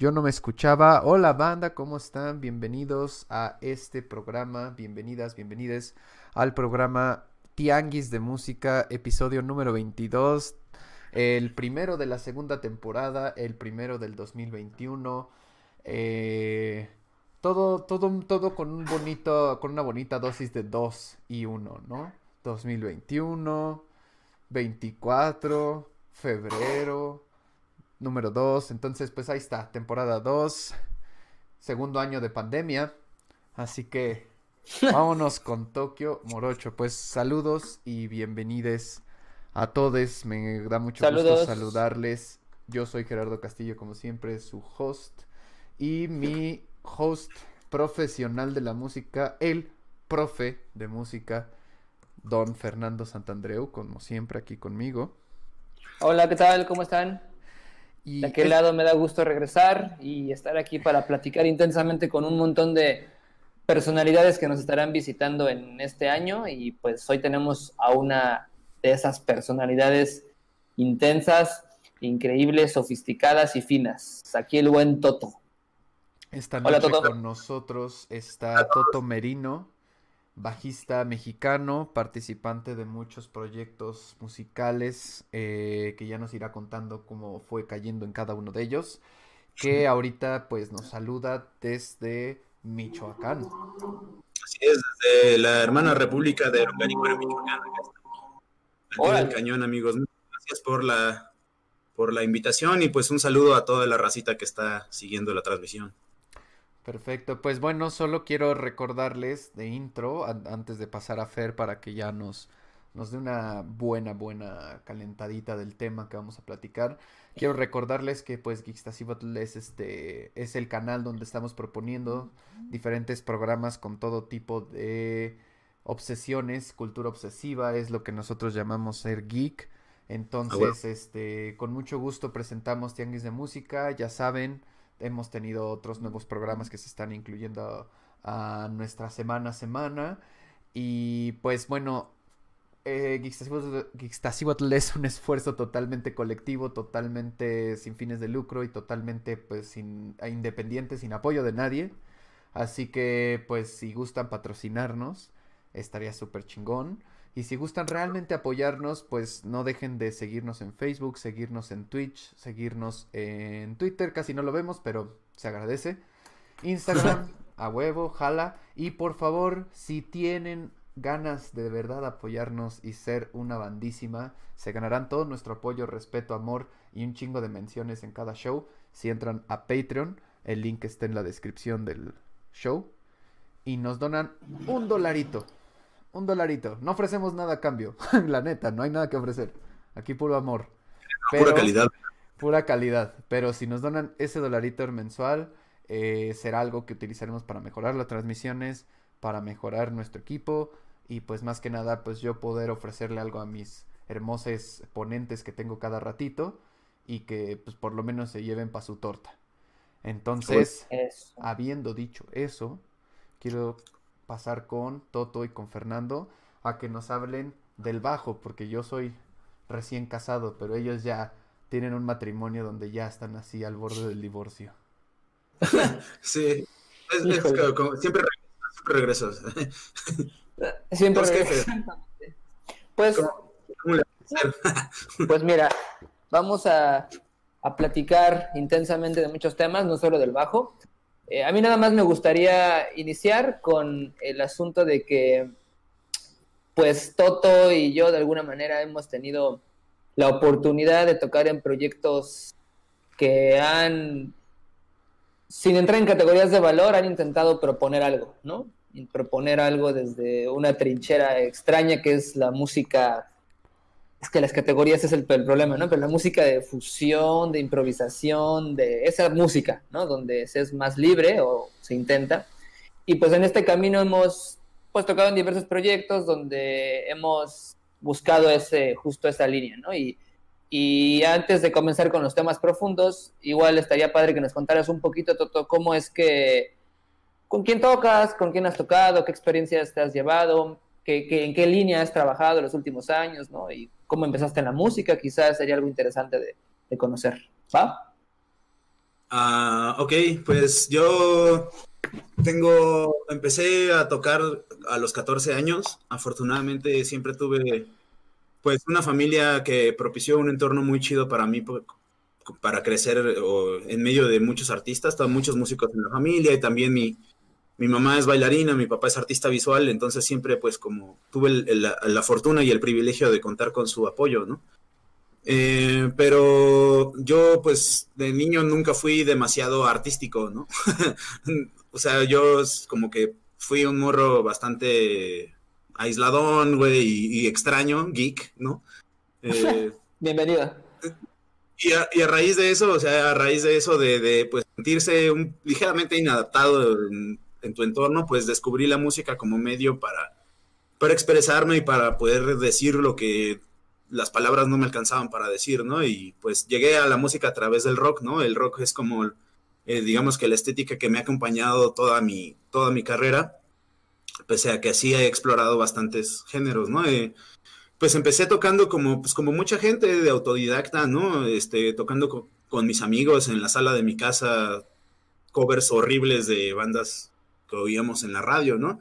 Yo no me escuchaba. Hola banda, ¿cómo están? Bienvenidos a este programa, bienvenidas, bienvenides al programa Tianguis de Música, episodio número 22, el primero de la segunda temporada, el primero del 2021. Eh, todo, todo, todo con un bonito, con una bonita dosis de 2 y 1, ¿no? 2021, 24, febrero, número 2. Entonces, pues ahí está, temporada 2, segundo año de pandemia. Así que vámonos con Tokio Morocho. Pues saludos y bienvenidos a todos. Me da mucho gusto saludarles. Yo soy Gerardo Castillo, como siempre, su host. Y mi host profesional de la música, el profe de música, don Fernando Santandreu, como siempre aquí conmigo. Hola, ¿qué tal? ¿Cómo están? De aquel lado me da gusto regresar y estar aquí para platicar intensamente con un montón de personalidades que nos estarán visitando en este año y pues hoy tenemos a una de esas personalidades intensas, increíbles, sofisticadas y finas. Aquí el buen Toto. Esta noche con nosotros está Toto Merino, bajista mexicano, participante de muchos proyectos musicales, eh, que ya nos irá contando cómo fue cayendo en cada uno de ellos, que ahorita pues nos saluda desde Michoacán. Así es, desde la hermana República de Organicuera, Michoacán. Hola. el cañón, amigos. Gracias por la, por la invitación y pues un saludo a toda la racita que está siguiendo la transmisión. Perfecto, pues bueno, solo quiero recordarles de intro, antes de pasar a Fer, para que ya nos, nos dé una buena, buena calentadita del tema que vamos a platicar. Quiero recordarles que pues Geekstasibatl es, este, es el canal donde estamos proponiendo diferentes programas con todo tipo de obsesiones, cultura obsesiva, es lo que nosotros llamamos ser geek. Entonces, este, con mucho gusto presentamos Tianguis de Música, ya saben, hemos tenido otros nuevos programas que se están incluyendo a, nuestra semana a semana. Y pues bueno, eh, es un esfuerzo totalmente colectivo, totalmente sin fines de lucro y totalmente pues sin, independiente, sin apoyo de nadie. Así que pues si gustan patrocinarnos, estaría súper chingón. Y si gustan realmente apoyarnos, pues no dejen de seguirnos en Facebook, seguirnos en Twitch, seguirnos en Twitter, casi no lo vemos, pero se agradece. Instagram, a huevo, jala. Y por favor, si tienen ganas de, verdad apoyarnos y ser una bandísima, se ganarán todo nuestro apoyo, respeto, amor y un chingo de menciones en cada show. Si entran a Patreon, el link está en la descripción del show. Y nos donan un dolarito un dolarito. No ofrecemos nada a cambio. la neta, no hay nada que ofrecer. Aquí puro amor. pura calidad. Pura calidad. Pero si nos donan ese dolarito mensual, eh, será algo que utilizaremos para mejorar las transmisiones, para mejorar nuestro equipo y pues más que nada, pues yo poder ofrecerle algo a mis hermosos ponentes que tengo cada ratito y que pues por lo menos se lleven para su torta. Entonces, habiendo dicho eso, quiero pasar con Toto y con Fernando a que nos hablen del bajo, porque yo soy recién casado, pero ellos ya tienen un matrimonio donde ya están así al borde del divorcio. sí, siempre, regreso, siempre Siempre Pues, pues mira, vamos a, a platicar intensamente de muchos temas, no solo del bajo. Eh, a mí nada más me gustaría iniciar con el asunto de que, pues, Toto y yo de alguna manera hemos tenido la oportunidad de tocar en proyectos que han, sin entrar en categorías de valor, han intentado proponer algo, ¿no? proponer algo desde una trinchera extraña que es la música es que las categorías es el, problema, ¿no? Pero la música de fusión, de improvisación, de esa música, ¿no? Donde se es más libre o se intenta. Y pues en este camino hemos pues tocado en diversos proyectos donde hemos buscado ese, justo esa línea, ¿no? Y, y antes de comenzar con los temas profundos, igual estaría padre que nos contaras un poquito, Toto, cómo es que, con quién tocas, con quién has tocado, qué experiencias te has llevado, en qué línea has trabajado los últimos años, ¿no? Y cómo empezaste en la música, quizás sería algo interesante de, conocer. ¿Va? Ah, ok, pues yo tengo, empecé a tocar a los 14 años. Afortunadamente siempre tuve pues una familia que propició un entorno muy chido para mí para crecer en medio de muchos artistas, muchos músicos en la familia y también mi, mi mamá es bailarina, mi papá es artista visual, entonces siempre pues como tuve la, fortuna y el privilegio de contar con su apoyo, ¿no? Eh, pero yo pues de niño nunca fui demasiado artístico, ¿no? o sea, yo como que fui un morro bastante aisladón, güey, y, extraño, geek, ¿no? Eh, Bienvenida. Y a, raíz de eso, o sea, a raíz de eso de, pues sentirse un, ligeramente inadaptado en, tu entorno, pues descubrí la música como medio para, para expresarme y para poder decir lo que las palabras no me alcanzaban para decir, ¿no? Y pues llegué a la música a través del rock, ¿no? El rock es como, eh, digamos que la estética que me ha acompañado toda mi, toda mi carrera, pese a que así he explorado bastantes géneros, ¿no? Eh, pues empecé tocando como, pues como mucha gente de autodidacta, ¿no? Este, tocando con mis amigos en la sala de mi casa, covers horribles de bandas que oíamos en la radio, ¿no?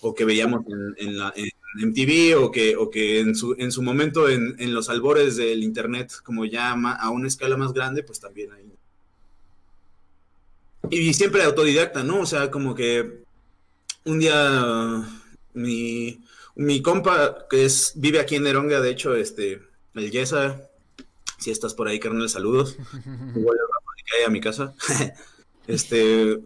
O que veíamos en, la, MTV o que, o que en, su, en su momento en, en los albores del Internet, como ya a una escala más grande, pues también ahí. Y siempre autodidacta, ¿no? O sea, como que un día mi, mi compa, que es, vive aquí en Neronga, de hecho, este, el Yesa, si estás por ahí, carnal, saludos. Igual a mi casa. este,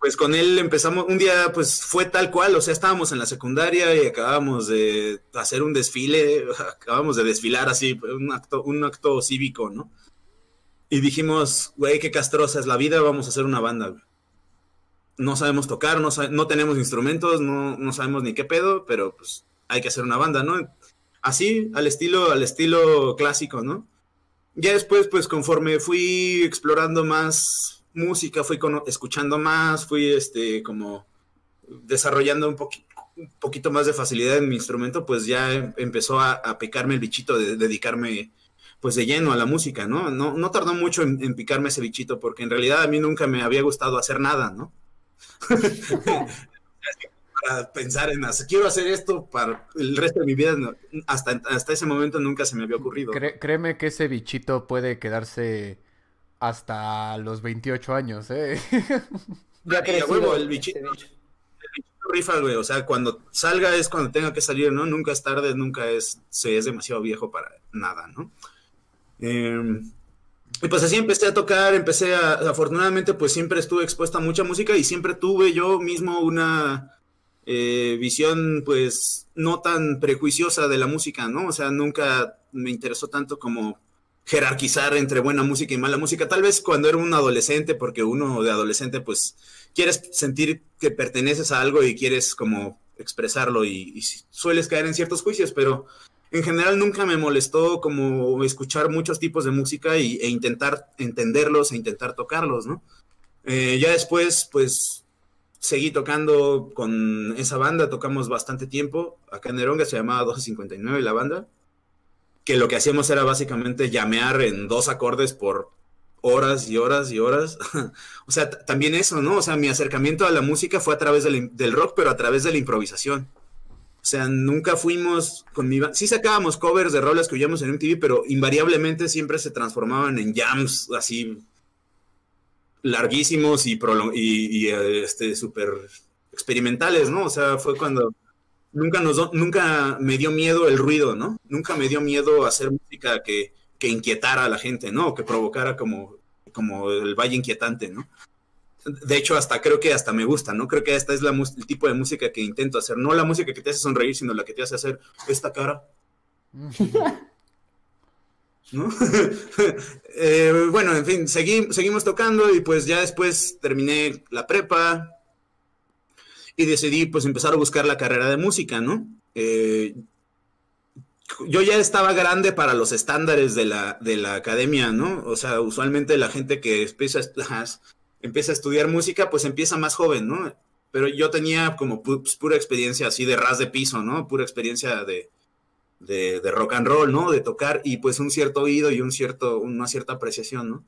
pues con él empezamos, un día pues fue tal cual, o sea, estábamos en la secundaria y acabamos de hacer un desfile, acabamos de desfilar así, un acto, un acto cívico, ¿no? Y dijimos, güey, qué castrosa es la vida, vamos a hacer una banda, No sabemos tocar, no, no tenemos instrumentos, no, no sabemos ni qué pedo, pero pues hay que hacer una banda, ¿no? Así, al estilo, al estilo clásico, ¿no? Ya después, pues conforme fui explorando más música, fui escuchando más, fui este como desarrollando un, poquito más de facilidad en mi instrumento, pues ya em, empezó a, picarme el bichito de, dedicarme pues de lleno a la música, ¿no? No, no tardó mucho en, en, picarme ese bichito, porque en realidad a mí nunca me había gustado hacer nada, ¿no? para pensar en hacer, quiero hacer esto para el resto de mi vida. hasta, hasta ese momento nunca se me había ocurrido. créeme que ese bichito puede quedarse hasta los 28 años, ¿eh? ya que huevo, el bichito, el bichito rifa, güey. O sea, cuando salga es cuando tenga que salir, ¿no? Nunca es tarde, nunca es, se es demasiado viejo para nada, ¿no? Em, y pues así empecé a tocar, empecé a, afortunadamente pues siempre estuve expuesta a mucha música y siempre tuve yo mismo una, eh, visión pues no tan prejuiciosa de la música, ¿no? O sea, nunca me interesó tanto como jerarquizar entre buena música y mala música. Tal vez cuando era un adolescente, porque uno de adolescente pues quieres sentir que perteneces a algo y quieres como expresarlo y, sueles caer en ciertos juicios, pero en general nunca me molestó como escuchar muchos tipos de música y, e intentar entenderlos e intentar tocarlos, ¿no? Eh, ya después, pues seguí tocando con esa banda, tocamos bastante tiempo. Acá en Neronga se llamaba 1259 la banda. Que lo que hacíamos era básicamente llamear en dos acordes por horas y horas y horas. o sea, también eso, ¿no? O sea, mi acercamiento a la música fue a través del, rock, pero a través de la improvisación. O sea, nunca fuimos con mi. Sí sacábamos covers de roles que oíamos en MTV, pero invariablemente siempre se transformaban en jams así larguísimos y, y, este, súper experimentales, ¿no? O sea, fue cuando nunca, nos, nunca me dio miedo el ruido, ¿no? Nunca me dio miedo hacer música que, que inquietara a la gente, ¿no? O que provocara como, como el valle inquietante, ¿no? De hecho, hasta creo que hasta me gusta, ¿no? Creo que esta es la, el tipo de música que intento hacer. No la música que te hace sonreír, sino la que te hace hacer esta cara. ¿no? Eh, bueno, en fin, seguimos tocando y pues ya después terminé la prepa y decidí pues empezar a buscar la carrera de música, ¿no? Eh, yo ya estaba grande para los estándares de la, de la academia, ¿no? O sea, usualmente la gente que empieza a, empieza a estudiar música pues empieza más joven, ¿no? Pero yo tenía como pues, pura experiencia así de ras de piso, ¿no? Pura experiencia de, de, rock and roll, ¿no? De tocar y pues un cierto oído y un cierto, una cierta apreciación, ¿no?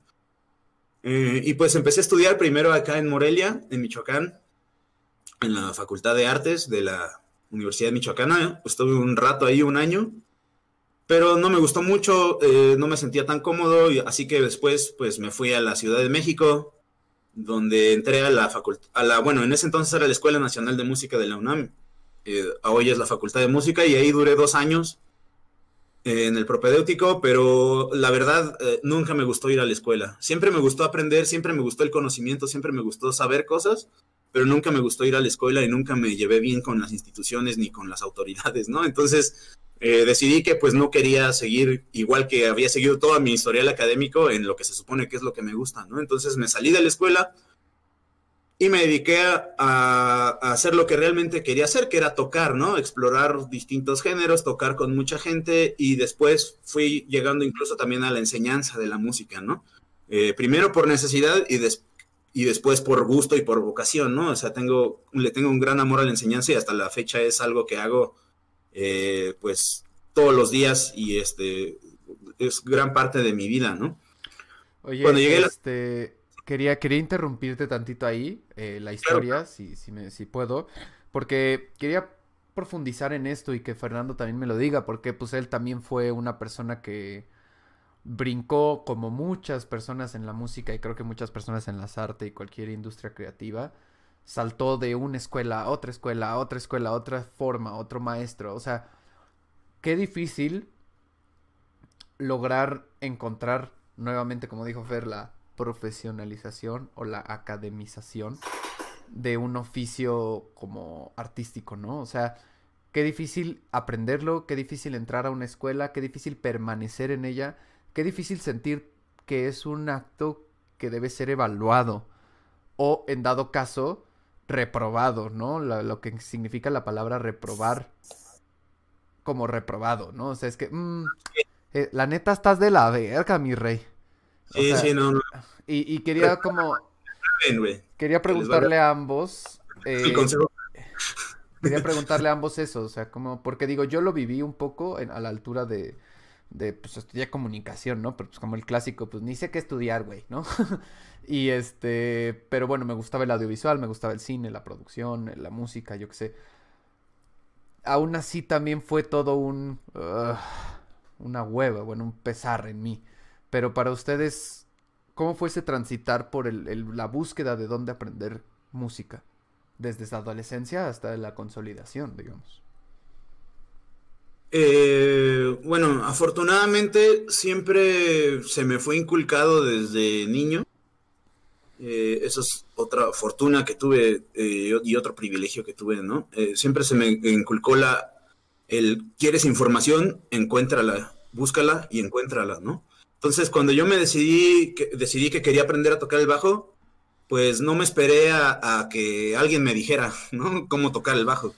Eh, y pues empecé a estudiar primero acá en Morelia, en Michoacán, en la Facultad de Artes de la Universidad Michoacana. Estuve un rato ahí, un año, pero no me gustó mucho, eh, no me sentía tan cómodo, así que después pues me fui a la Ciudad de México, donde entré a la facultad, a la, bueno, en ese entonces era la Escuela Nacional de Música de la UNAM, eh, hoy es la Facultad de Música y ahí duré dos años eh, en el propedéutico, pero la verdad eh, nunca me gustó ir a la escuela. Siempre me gustó aprender, siempre me gustó el conocimiento, siempre me gustó saber cosas, pero nunca me gustó ir a la escuela y nunca me llevé bien con las instituciones ni con las autoridades, ¿no? Entonces decidí que pues no quería seguir igual que había seguido toda mi historial académico en lo que se supone que es lo que me gusta, ¿no? Entonces me salí de la escuela y me dediqué a, hacer lo que realmente quería hacer, que era tocar, ¿no? Explorar distintos géneros, tocar con mucha gente y después fui llegando incluso también a la enseñanza de la música, ¿no? Eh, primero por necesidad y, y después por gusto y por vocación, ¿no? O sea, tengo, le tengo un gran amor a la enseñanza y hasta la fecha es algo que hago, eh, pues, todos los días y este es gran parte de mi vida, ¿no? Oye, Cuando llegué este... Quería, quería interrumpirte tantito ahí, eh, la historia, si, si, me, si puedo, porque quería profundizar en esto y que Fernando también me lo diga, porque pues él también fue una persona que brincó como muchas personas en la música y creo que muchas personas en las artes y cualquier industria creativa, saltó de una escuela a otra escuela, a otra escuela, a otra forma, otro maestro, o sea, qué difícil lograr encontrar nuevamente, como dijo Fer, la profesionalización o la academización de un oficio como artístico, ¿no? O sea, qué difícil aprenderlo, qué difícil entrar a una escuela, qué difícil permanecer en ella, qué difícil sentir que es un acto que debe ser evaluado o, en dado caso, reprobado, ¿no? Lo, que significa la palabra reprobar como reprobado, ¿no? O sea, es que, mm, eh, la neta estás de la verga, mi rey. Sí, sí, no, no. Y, quería como... Quería preguntarle a ambos... Eh, quería preguntarle a ambos eso, o sea, como... Porque digo, yo lo viví un poco a la altura de... De, pues, estudiar comunicación, ¿no? Pero, pues, como el clásico, pues, ni sé qué estudiar, güey, ¿no? y, este... Pero, bueno, me gustaba el audiovisual, me gustaba el cine, la producción, la música, yo qué sé. Aún así, también fue todo un... una hueva, bueno, un pesar en mí. Pero para ustedes, ¿cómo fue ese transitar por la búsqueda de dónde aprender música? Desde esa adolescencia hasta la consolidación, digamos. Eh, bueno, afortunadamente siempre se me fue inculcado desde niño. Eh, eso es otra fortuna que tuve eh, y otro privilegio que tuve, ¿no? siempre se me inculcó la, el, quieres información, encuéntrala, búscala y encuéntrala, ¿no? Entonces, cuando yo me decidí que, decidí que quería aprender a tocar el bajo, pues no me esperé a, que alguien me dijera, ¿no? Cómo tocar el bajo.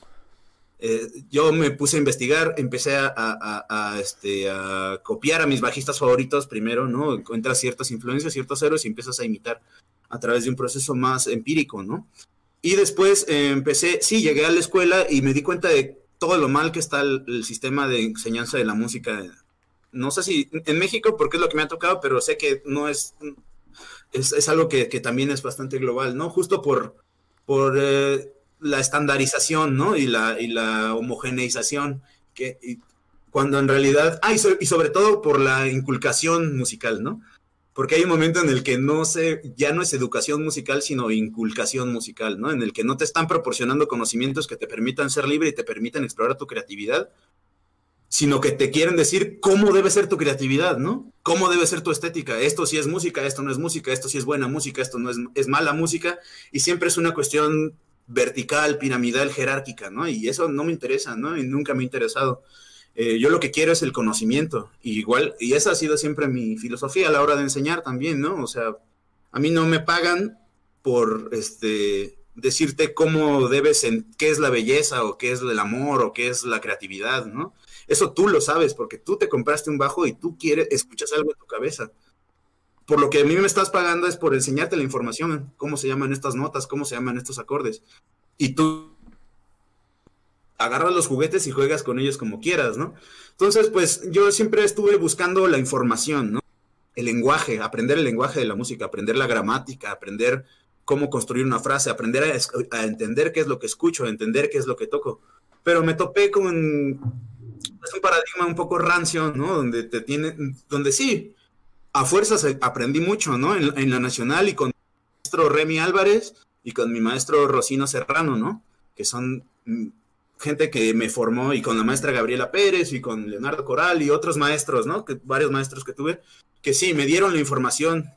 Eh, yo me puse a investigar, empecé a, este, a copiar a mis bajistas favoritos primero, ¿no? Encuentras ciertas influencias, ciertos héroes y empiezas a imitar a través de un proceso más empírico, ¿no? Y después eh, empecé, sí, llegué a la escuela y me di cuenta de todo lo mal que está el sistema de enseñanza de la música no sé si en México, porque es lo que me ha tocado, pero sé que no es, es, algo que, también es bastante global, ¿no? Justo por, por eh, la estandarización, ¿no? Y la, y la homogeneización, que, cuando en realidad, ah, y, y, sobre todo por la inculcación musical, ¿no? Porque hay un momento en el que no se, ya no es educación musical, sino inculcación musical, ¿no? En el que no te están proporcionando conocimientos que te permitan ser libre y te permitan explorar tu creatividad, sino que te quieren decir cómo debe ser tu creatividad, ¿no? Cómo debe ser tu estética. Esto sí es música, esto no es música, esto sí es buena música, esto no es, mala música, y siempre es una cuestión vertical, piramidal, jerárquica, ¿no? Y eso no me interesa, ¿no? Y nunca me ha interesado. Eh, yo lo que quiero es el conocimiento, y igual, y esa ha sido siempre mi filosofía a la hora de enseñar también, ¿no? O sea, a mí no me pagan por, este, decirte cómo debes, qué es la belleza, o qué es el amor, o qué es la creatividad, ¿no? Eso tú lo sabes porque tú te compraste un bajo y tú quieres, escuchas algo en tu cabeza. Por lo que a mí me estás pagando es por enseñarte la información, cómo se llaman estas notas, cómo se llaman estos acordes. Y tú agarras los juguetes y juegas con ellos como quieras, ¿no? Entonces, pues yo siempre estuve buscando la información, ¿no? el lenguaje, aprender el lenguaje de la música, aprender la gramática, aprender cómo construir una frase, aprender a, entender qué es lo que escucho, a entender qué es lo que toco. Pero me topé con un paradigma un poco rancio, ¿no? Donde te tiene, donde sí, a fuerzas aprendí mucho, ¿no? En, en la nacional y con mi maestro Remy Álvarez y con mi maestro Rocino Serrano, ¿no? Que son mm, gente que me formó y con la maestra Gabriela Pérez y con Leonardo Coral y otros maestros, ¿no? Que, varios maestros que tuve, que sí, me dieron la información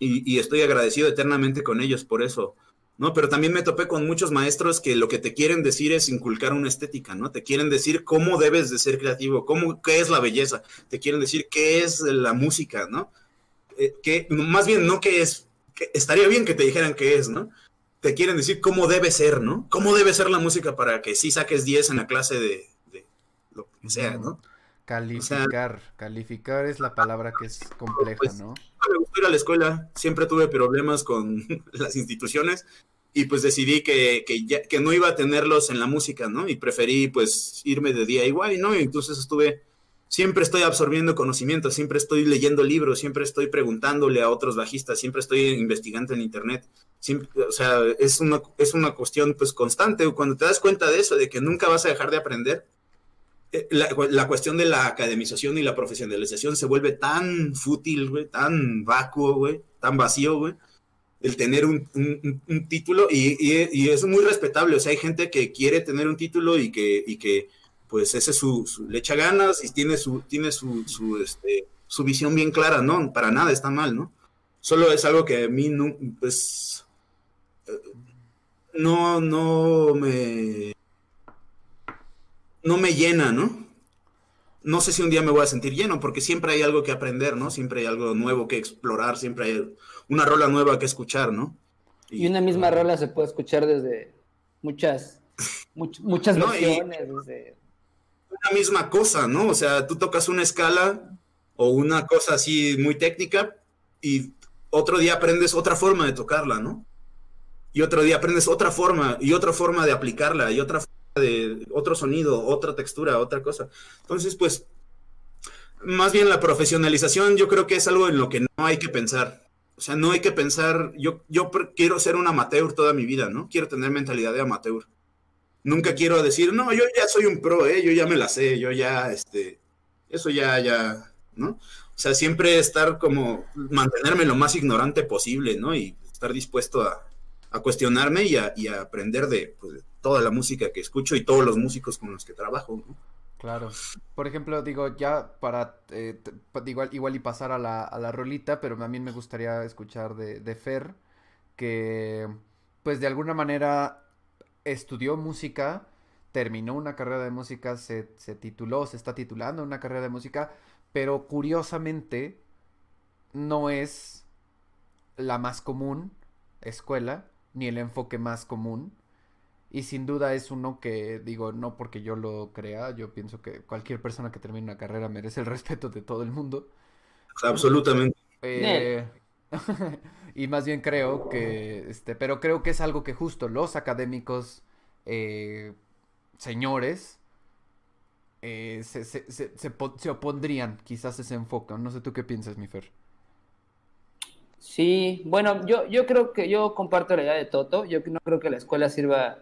y, estoy agradecido eternamente con ellos por eso, ¿no? Pero también me topé con muchos maestros que lo que te quieren decir es inculcar una estética, ¿no? Te quieren decir cómo debes de ser creativo, cómo, qué es la belleza, te quieren decir qué es la música, ¿no? Eh, que, más bien, no qué es, estaría bien que te dijeran qué es, ¿no? te quieren decir cómo debe ser, ¿no? ¿Cómo debe ser la música para que sí saques 10 en la clase de, lo que sea, ¿no? Calificar, calificar es la palabra que es compleja, pues, ¿no? Me gustó ir a la escuela, siempre tuve problemas con las instituciones y pues decidí que, que, que no iba a tenerlos en la música, ¿no? Y preferí pues irme de día igual, ¿no? Y entonces estuve siempre estoy absorbiendo conocimiento, siempre estoy leyendo libros, siempre estoy preguntándole a otros bajistas, siempre estoy investigando en internet. o sea, es una, es una cuestión pues constante. Cuando te das cuenta de eso, de que nunca vas a dejar de aprender, eh, la, cuestión de la academización y la profesionalización se vuelve tan fútil, güey, tan vacuo, güey, tan vacío, güey, el tener un, título y, y, es muy respetable. O sea, hay gente que quiere tener un título y que, y que pues ese es su, le echa ganas y tiene su, tiene su, su, este, su visión bien clara, ¿no? Para nada está mal, ¿no? Solo es algo que a mí no, pues, eh, no, no me, no me llena, ¿no? No sé si un día me voy a sentir lleno, porque siempre hay algo que aprender, ¿no? Siempre hay algo nuevo que explorar, siempre hay una rola nueva que escuchar, ¿no? Y, una misma rola se puede escuchar desde muchas, muchas versiones, desde una misma cosa, ¿no? O sea, tú tocas una escala o una cosa así muy técnica y otro día aprendes otra forma de tocarla, ¿no? Y otro día aprendes otra forma y otra forma de aplicarla y otra forma de otro sonido, otra textura, otra cosa. Entonces, pues, más bien la profesionalización yo creo que es algo en lo que no hay que pensar. O sea, no hay que pensar, yo, yo quiero ser un amateur toda mi vida, ¿no? Quiero tener mentalidad de amateur. Nunca quiero decir, no, yo ya soy un pro, ¿eh? yo ya me la sé, yo ya, este, eso ya, ya, ¿no? O sea, siempre estar como, mantenerme lo más ignorante posible, ¿no? Y estar dispuesto a, cuestionarme y a, aprender pues, de, toda la música que escucho y todos los músicos con los que trabajo, ¿no? Claro. Por ejemplo, digo, ya para, eh, igual, igual y pasar a la, a la rolita, pero también me gustaría escuchar de, de Fer, que pues de alguna manera estudió música, terminó una carrera de música, se, tituló, se está titulando una carrera de música, pero curiosamente no es la más común escuela, ni el enfoque más común. Y sin duda es uno que, digo, no porque yo lo crea, yo pienso que cualquier persona que termine una carrera merece el respeto de todo el mundo. Absolutamente. Eh, y más bien creo que, este, pero creo que es algo que justo los académicos eh, señores eh, se, se, se, se, opondrían quizás ese enfoque. No sé tú qué piensas, mi Fer. Sí, bueno, yo, yo creo que yo comparto la idea de Toto. Yo no creo que la escuela sirva.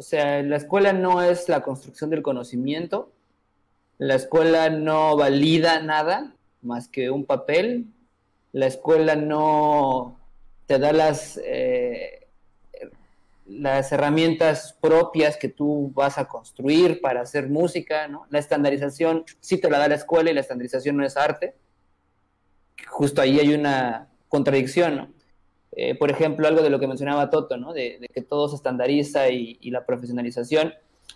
O sea, la escuela no es la construcción del conocimiento. La escuela no valida nada más que un papel. La escuela no te da las, eh, las herramientas propias que tú vas a construir para hacer música, ¿no? La estandarización sí te la da la escuela y la estandarización no es arte. Justo ahí hay una contradicción, ¿no? Eh, por ejemplo, algo de lo que mencionaba Toto, ¿no? De, que todo se estandariza y, y, la profesionalización.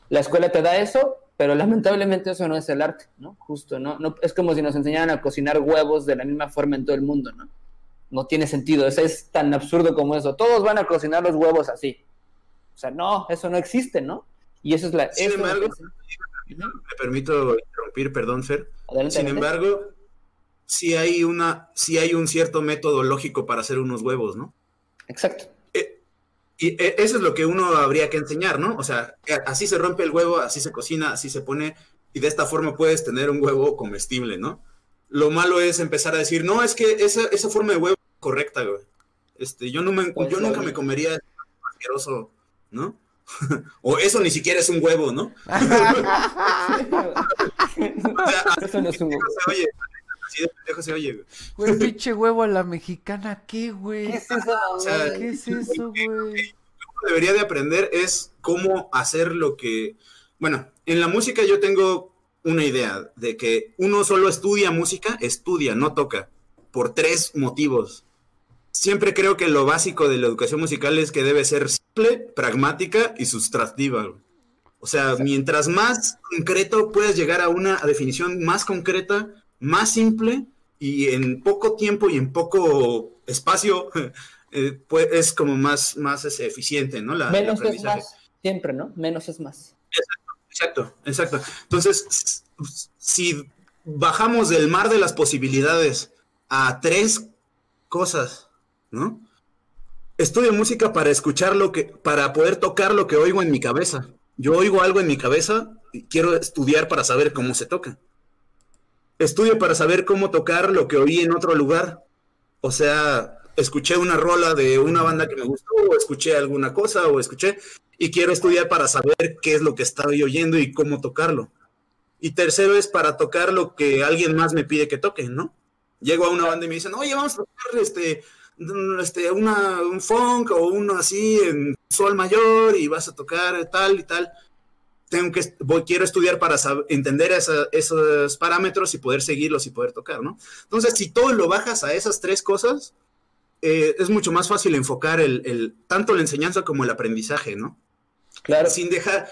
La escuela te da eso, pero lamentablemente eso no es el arte, ¿no? Justo, ¿no? no es como si nos enseñaran a cocinar huevos de la misma forma en todo el mundo, ¿no? No tiene sentido, eso es tan absurdo como eso. Todos van a cocinar los huevos así. O sea, no, eso no existe, ¿no? Y eso es la... Sin embargo, me permito interrumpir, perdón, Fer. Sin embargo, sí hay, una, sí hay un cierto método lógico para hacer unos huevos, ¿no? Exacto. Y e, eso es lo que uno habría que enseñar, ¿no? O sea, así se rompe el huevo, así se cocina, así se pone, y de esta forma puedes tener un huevo comestible, ¿no? lo malo es empezar a decir, no, es que esa, esa forma de huevo es correcta, güey. Este, yo, no me, Pues, yo nunca me comería asqueroso, ¿no? o eso ni siquiera es un huevo, ¿no? O sea, Eso no es un se oye, así de pendejo se oye, güey. Güey, pinche huevo a la mexicana, ¿qué, güey? ¿Qué es eso, O sea, güey? ¿Qué es eso, güey? uno debería de aprender es cómo hacer lo que... Bueno, en la música yo tengo una idea de que uno solo estudia música, estudia, no toca, por tres motivos. Siempre creo que lo básico de la educación musical es que debe ser simple, pragmática y sustractiva. güey. O sea, mientras más concreto puedas llegar a una definición más concreta, más simple y en poco tiempo y en poco espacio, eh, pues, es como más, más este, eficiente, ¿no? La, el Menos es más. Siempre, ¿no? Menos es más. Exacto, exacto. Entonces, s- s- si bajamos del mar de las posibilidades a tres cosas, ¿no? Estudio música para escuchar lo que, para poder tocar lo que oigo en mi cabeza. Yo oigo algo en mi cabeza y quiero estudiar para saber cómo se toca. Estudio para saber cómo tocar lo que oí en otro lugar. O sea, escuché una rola de una banda que me gustó, o escuché alguna cosa, o escuché, y quiero estudiar para saber qué es lo que estoy oyendo y cómo tocarlo. Y tercero es para tocar lo que alguien más me pide que toque, ¿no? Llego a una banda y me dicen, oye, vamos a tocar este, este, una, un funk o uno así en sol mayor y vas a tocar tal y tal. Tengo que, voy, quiero estudiar para entender esa- esos parámetros y poder seguirlos y poder tocar, ¿no? Entonces, si todo lo bajas a esas tres cosas, eh, es mucho más fácil enfocar el, el- tanto la enseñanza como el aprendizaje, ¿no? Claro. sin dejar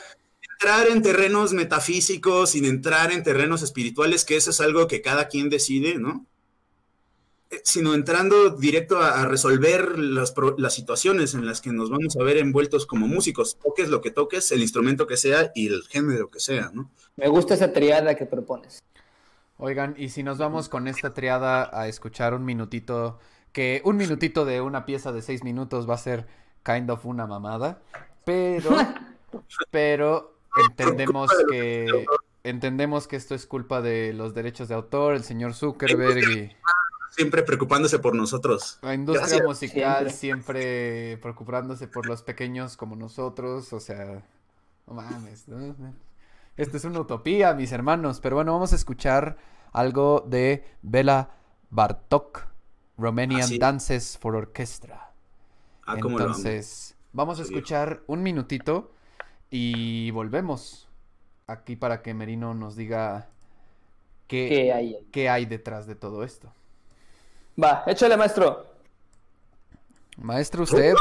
entrar en terrenos metafísicos, sin entrar en terrenos espirituales, que eso es algo que cada quien decide, ¿no? Eh, Sino entrando directo a, a resolver las, pro- las situaciones en las que nos vamos a ver envueltos como músicos, toques lo que toques, el instrumento que sea y el género que sea, ¿no? Me gusta esa triada que propones. Oigan, y si nos vamos con esta triada a escuchar un minutito, que un minutito de una pieza de seis minutos va a ser kind of una mamada, pero, pero entendemos que entendemos que esto es culpa de los derechos de autor, el señor Zuckerberg y Siempre preocupándose por nosotros. la industria Gracias. musical siempre preocupándose por los pequeños como nosotros, o sea, no mames, ¿no? Esto es una utopía, mis hermanos, pero bueno, vamos a escuchar algo de Bela Bartok, Romanian Ah, sí. Dances for Orchestra. Ah, cómo lo amo. Entonces, vamos a escuchar un minutito y volvemos aquí para que Merino nos diga qué, ¿Qué hay ahí? qué hay detrás de todo esto. Va, échale, maestro. Maestro, usted.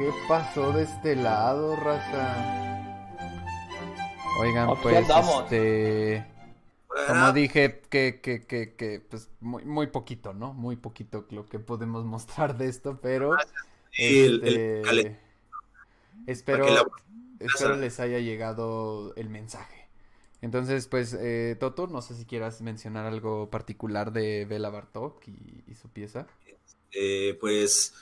¿Qué pasó de este lado, raza? Oigan, Aquí pues, andamos. este... como ah. dije, que, que, que, que pues muy, muy poquito, ¿no? Muy poquito lo que podemos mostrar de esto, pero... Este, espero, espero les haya llegado el mensaje. Entonces, pues, eh, Toto, no sé si quieras mencionar algo particular de Bela Bartok y, su pieza. Eh, pues,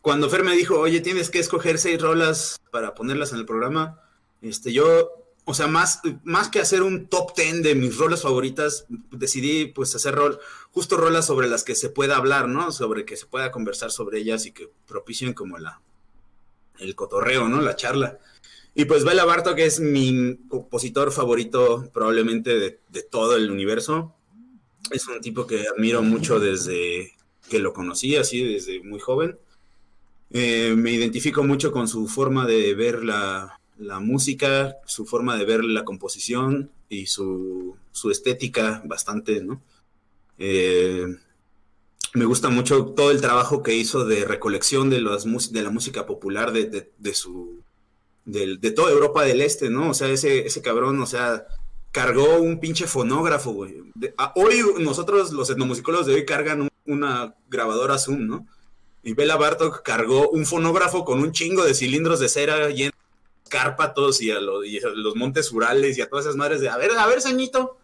cuando Fer me dijo, oye, tienes que escoger seis rolas para ponerlas en el programa, este, yo, o sea, más, más que hacer un top ten de mis rolas favoritas, decidí, pues, hacer rol, justo rolas sobre las que se pueda hablar, ¿no? Sobre que se pueda conversar sobre ellas y que propicien como la, el cotorreo, ¿no? La charla. Y pues Bela Bartok es mi compositor favorito probablemente de, todo el universo. Es un tipo que admiro mucho desde que lo conocí, así desde muy joven. Eh, me identifico mucho con su forma de ver la, música, su forma de ver la composición y su, estética bastante, ¿no? Eh, me gusta mucho todo el trabajo que hizo de recolección de, las, de la música popular de, de su de toda Europa del Este, ¿no? O sea, ese, ese cabrón, o sea, cargó un pinche fonógrafo, güey. hoy nosotros, los etnomusicólogos de hoy, cargan una grabadora Zoom, ¿no? Y Bela Bartok cargó un fonógrafo con un chingo de cilindros de cera llenos de cárpatos y a, los montes Urales y a todas esas madres de, a ver, a ver, señito,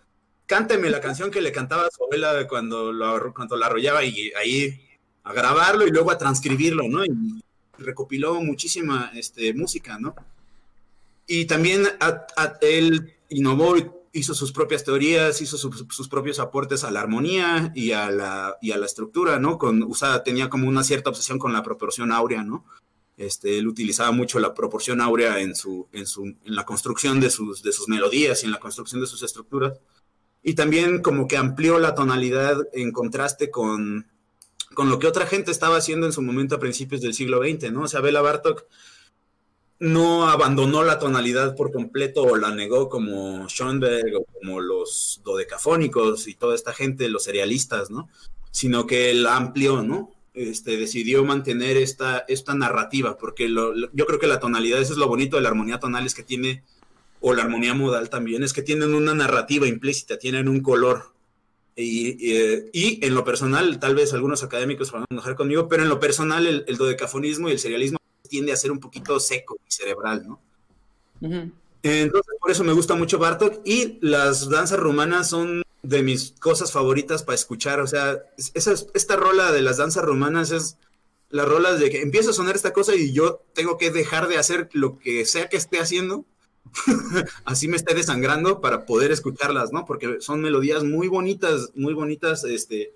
cánteme la canción que le cantaba a su abuela cuando, lo, cuando la arrollaba y ahí a grabarlo y luego a transcribirlo, ¿no? Y recopiló muchísima este, música, ¿no? Y también él innovó, hizo sus propias teorías, hizo sus propios aportes a la armonía y a la, y a la estructura, ¿no? Con, usaba, tenía como una cierta obsesión con la proporción áurea, ¿no? Este, él utilizaba mucho la proporción áurea en, su, en, su, en la construcción de sus, de sus melodías y en la construcción de sus estructuras. Y también como que amplió la tonalidad en contraste con, con lo que otra gente estaba haciendo en su momento a principios del siglo XX, ¿no? O sea, Bela Bartok no abandonó la tonalidad por completo o la negó como Schoenberg o como los dodecafónicos y toda esta gente, los serialistas, ¿no? Sino que la amplió, ¿no? Este, decidió mantener esta, esta narrativa, porque yo creo que la tonalidad, eso es lo bonito de la armonía tonal, es que tiene, o la armonía modal también, es que tienen una narrativa implícita, tienen un color. Y, y, en lo personal, tal vez algunos académicos van a enojar conmigo, pero en lo personal el, el dodecafonismo y el serialismo tiende a ser un poquito seco y cerebral, ¿no? Entonces, por eso me gusta mucho Bartok y las danzas rumanas son de mis cosas favoritas para escuchar. O sea, esa, esta rola de las danzas rumanas es la rola de que empieza a sonar esta cosa y yo tengo que dejar de hacer lo que sea que esté haciendo. así me esté desangrando para poder escucharlas, ¿no? Porque son melodías muy bonitas, muy bonitas, este,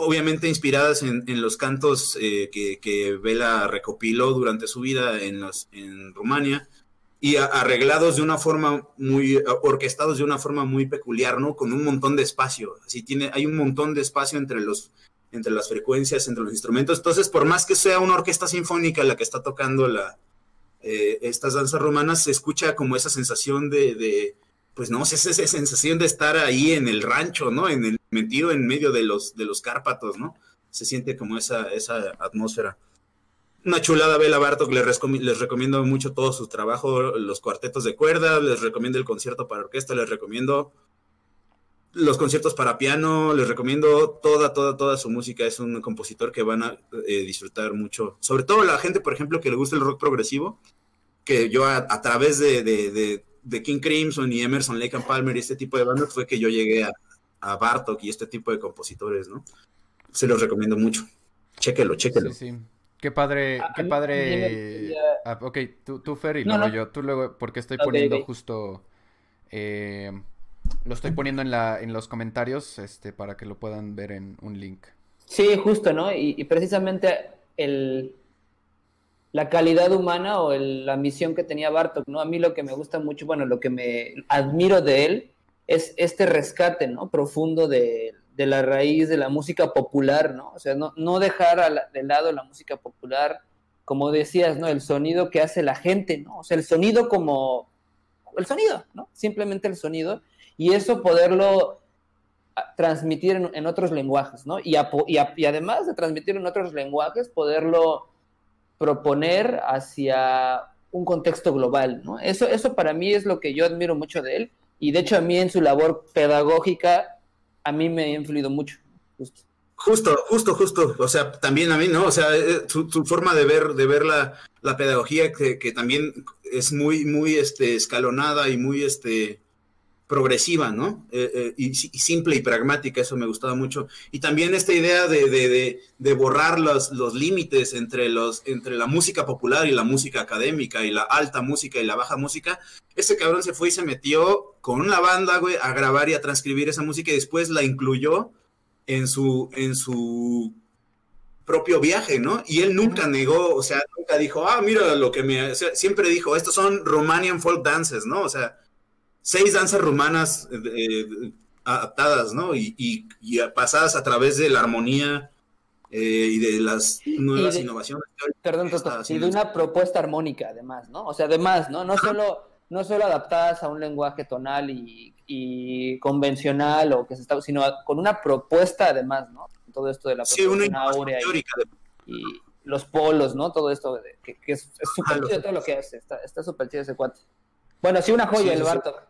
obviamente inspiradas en, los cantos eh, que, Vela recopiló durante su vida en, los, en Rumania y arreglados de una forma muy, orquestados de una forma muy peculiar, ¿no? Con un montón de espacio. Así tiene, hay un montón de espacio entre los, entre las frecuencias, entre los instrumentos. Entonces, por más que sea una orquesta sinfónica la que está tocando eh, estas danzas romanas, se escucha como esa sensación de pues no, es esa sensación de estar ahí en el rancho, ¿no? En el metido en medio de los, de los Cárpatos, ¿no? Se siente como esa, esa atmósfera. Una chulada Bela Bartok, les, les recomiendo mucho todo su trabajo, los cuartetos de cuerda, les recomiendo el concierto para orquesta, les recomiendo los conciertos para piano, les recomiendo toda, toda, toda su música. Es un compositor que van a eh, disfrutar mucho. Sobre todo la gente, por ejemplo, que le gusta el rock progresivo, que yo a, través de, de King Crimson y Emerson, Lake and Palmer y este tipo de bandas fue que yo llegué a, a Bartok y este tipo de compositores, ¿no? Se los recomiendo mucho. Chéquelo, chéquelo. Sí, sí. Qué padre, qué padre. Ah, ok, tú, tú Fer, y luego yo. Tú luego, porque estoy poniendo justo. Eh, lo estoy poniendo en, la, en los comentarios este, para que lo puedan ver en un link. Sí, justo, ¿no? y precisamente el, la calidad humana o la misión que tenía Bartok, ¿no? A mí lo que me gusta mucho, bueno, lo que me admiro de él es este rescate, ¿no? Profundo de, la raíz de la música popular, ¿no? O sea, no, no dejar de lado la música popular, como decías, ¿no? El sonido que hace la gente, ¿no? O sea, el sonido como... El sonido, ¿no? Simplemente el sonido. Y eso poderlo transmitir en, otros lenguajes, ¿no? Y, y además de transmitir en otros lenguajes, poderlo proponer hacia un contexto global, ¿no? Eso, eso para mí es lo que yo admiro mucho de él Y de hecho a mí en su labor pedagógica, a mí me ha influido mucho. Justo. Justo, justo. O sea, también a mí, ¿no? O sea, eh, su, forma de ver, de ver la, la pedagogía que, que, también es muy, muy este, escalonada y muy este, progresiva, ¿no? Eh, eh, y, simple y pragmática, eso me gustaba mucho. Y también esta idea de, de, de, borrar los, los límites entre, los, entre la música popular y la música académica, y la alta música y la baja música. Ese cabrón se fue y se metió con una banda, güey, a grabar y a transcribir esa música y después la incluyó en su, en su propio viaje, ¿no? Y él nunca negó, o sea, nunca dijo, ah, mira lo que me... siempre dijo, estos son Romanian folk dances, ¿no? O sea, seis danzas rumanas eh, adaptadas, ¿no? Y, y, pasadas a través de la armonía eh, y de las nuevas innovaciones. Perdón, Toto, y de una propuesta armónica, además, ¿no? O sea, además, ¿no? No solo, no solo adaptadas a un lenguaje tonal y, y convencional o que se está, sino con una propuesta, además, ¿no? Todo esto de la sí, una teórica y, los polos, ¿no? Todo esto que, es súper chido todo lo que hace, está súper chido ese cuate. Bueno, sí, una joya el Bartok.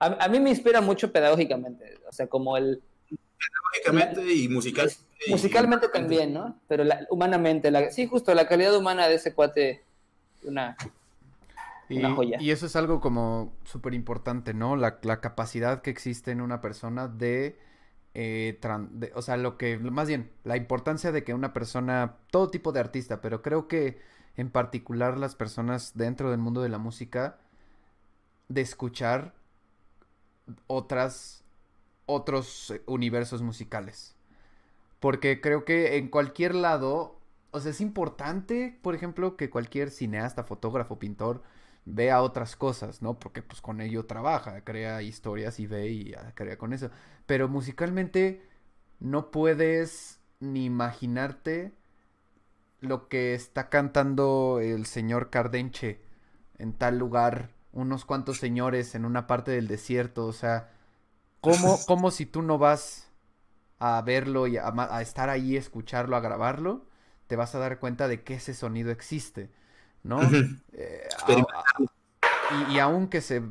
A, mí me inspira mucho pedagógicamente, o sea, como el... Pedagógicamente y musical. Musicalmente también, ¿no? Pero humanamente, la, sí, justo la calidad humana de ese cuate, una, una joya. Y eso es algo como súper importante, ¿no? La, la, capacidad que existe en una persona eh, de, o sea, lo que, más bien, la importancia de que una persona, todo tipo de artista, pero creo que en particular las personas dentro del mundo de la música, de escuchar otras otros universos musicales. Porque creo que en cualquier lado, o sea, es importante, por ejemplo, que cualquier cineasta, fotógrafo, pintor vea otras cosas, ¿no? Porque pues con ello trabaja, crea historias y ve y crea con eso. Pero musicalmente no puedes ni imaginarte lo que está cantando el señor Cardenche en tal lugar unos cuantos señores en una parte del desierto, o sea, ¿cómo, cómo si tú no vas a verlo y a, estar ahí, escucharlo, a grabarlo, te vas a dar cuenta de que ese sonido existe, ¿no? Eh, y, y aunque se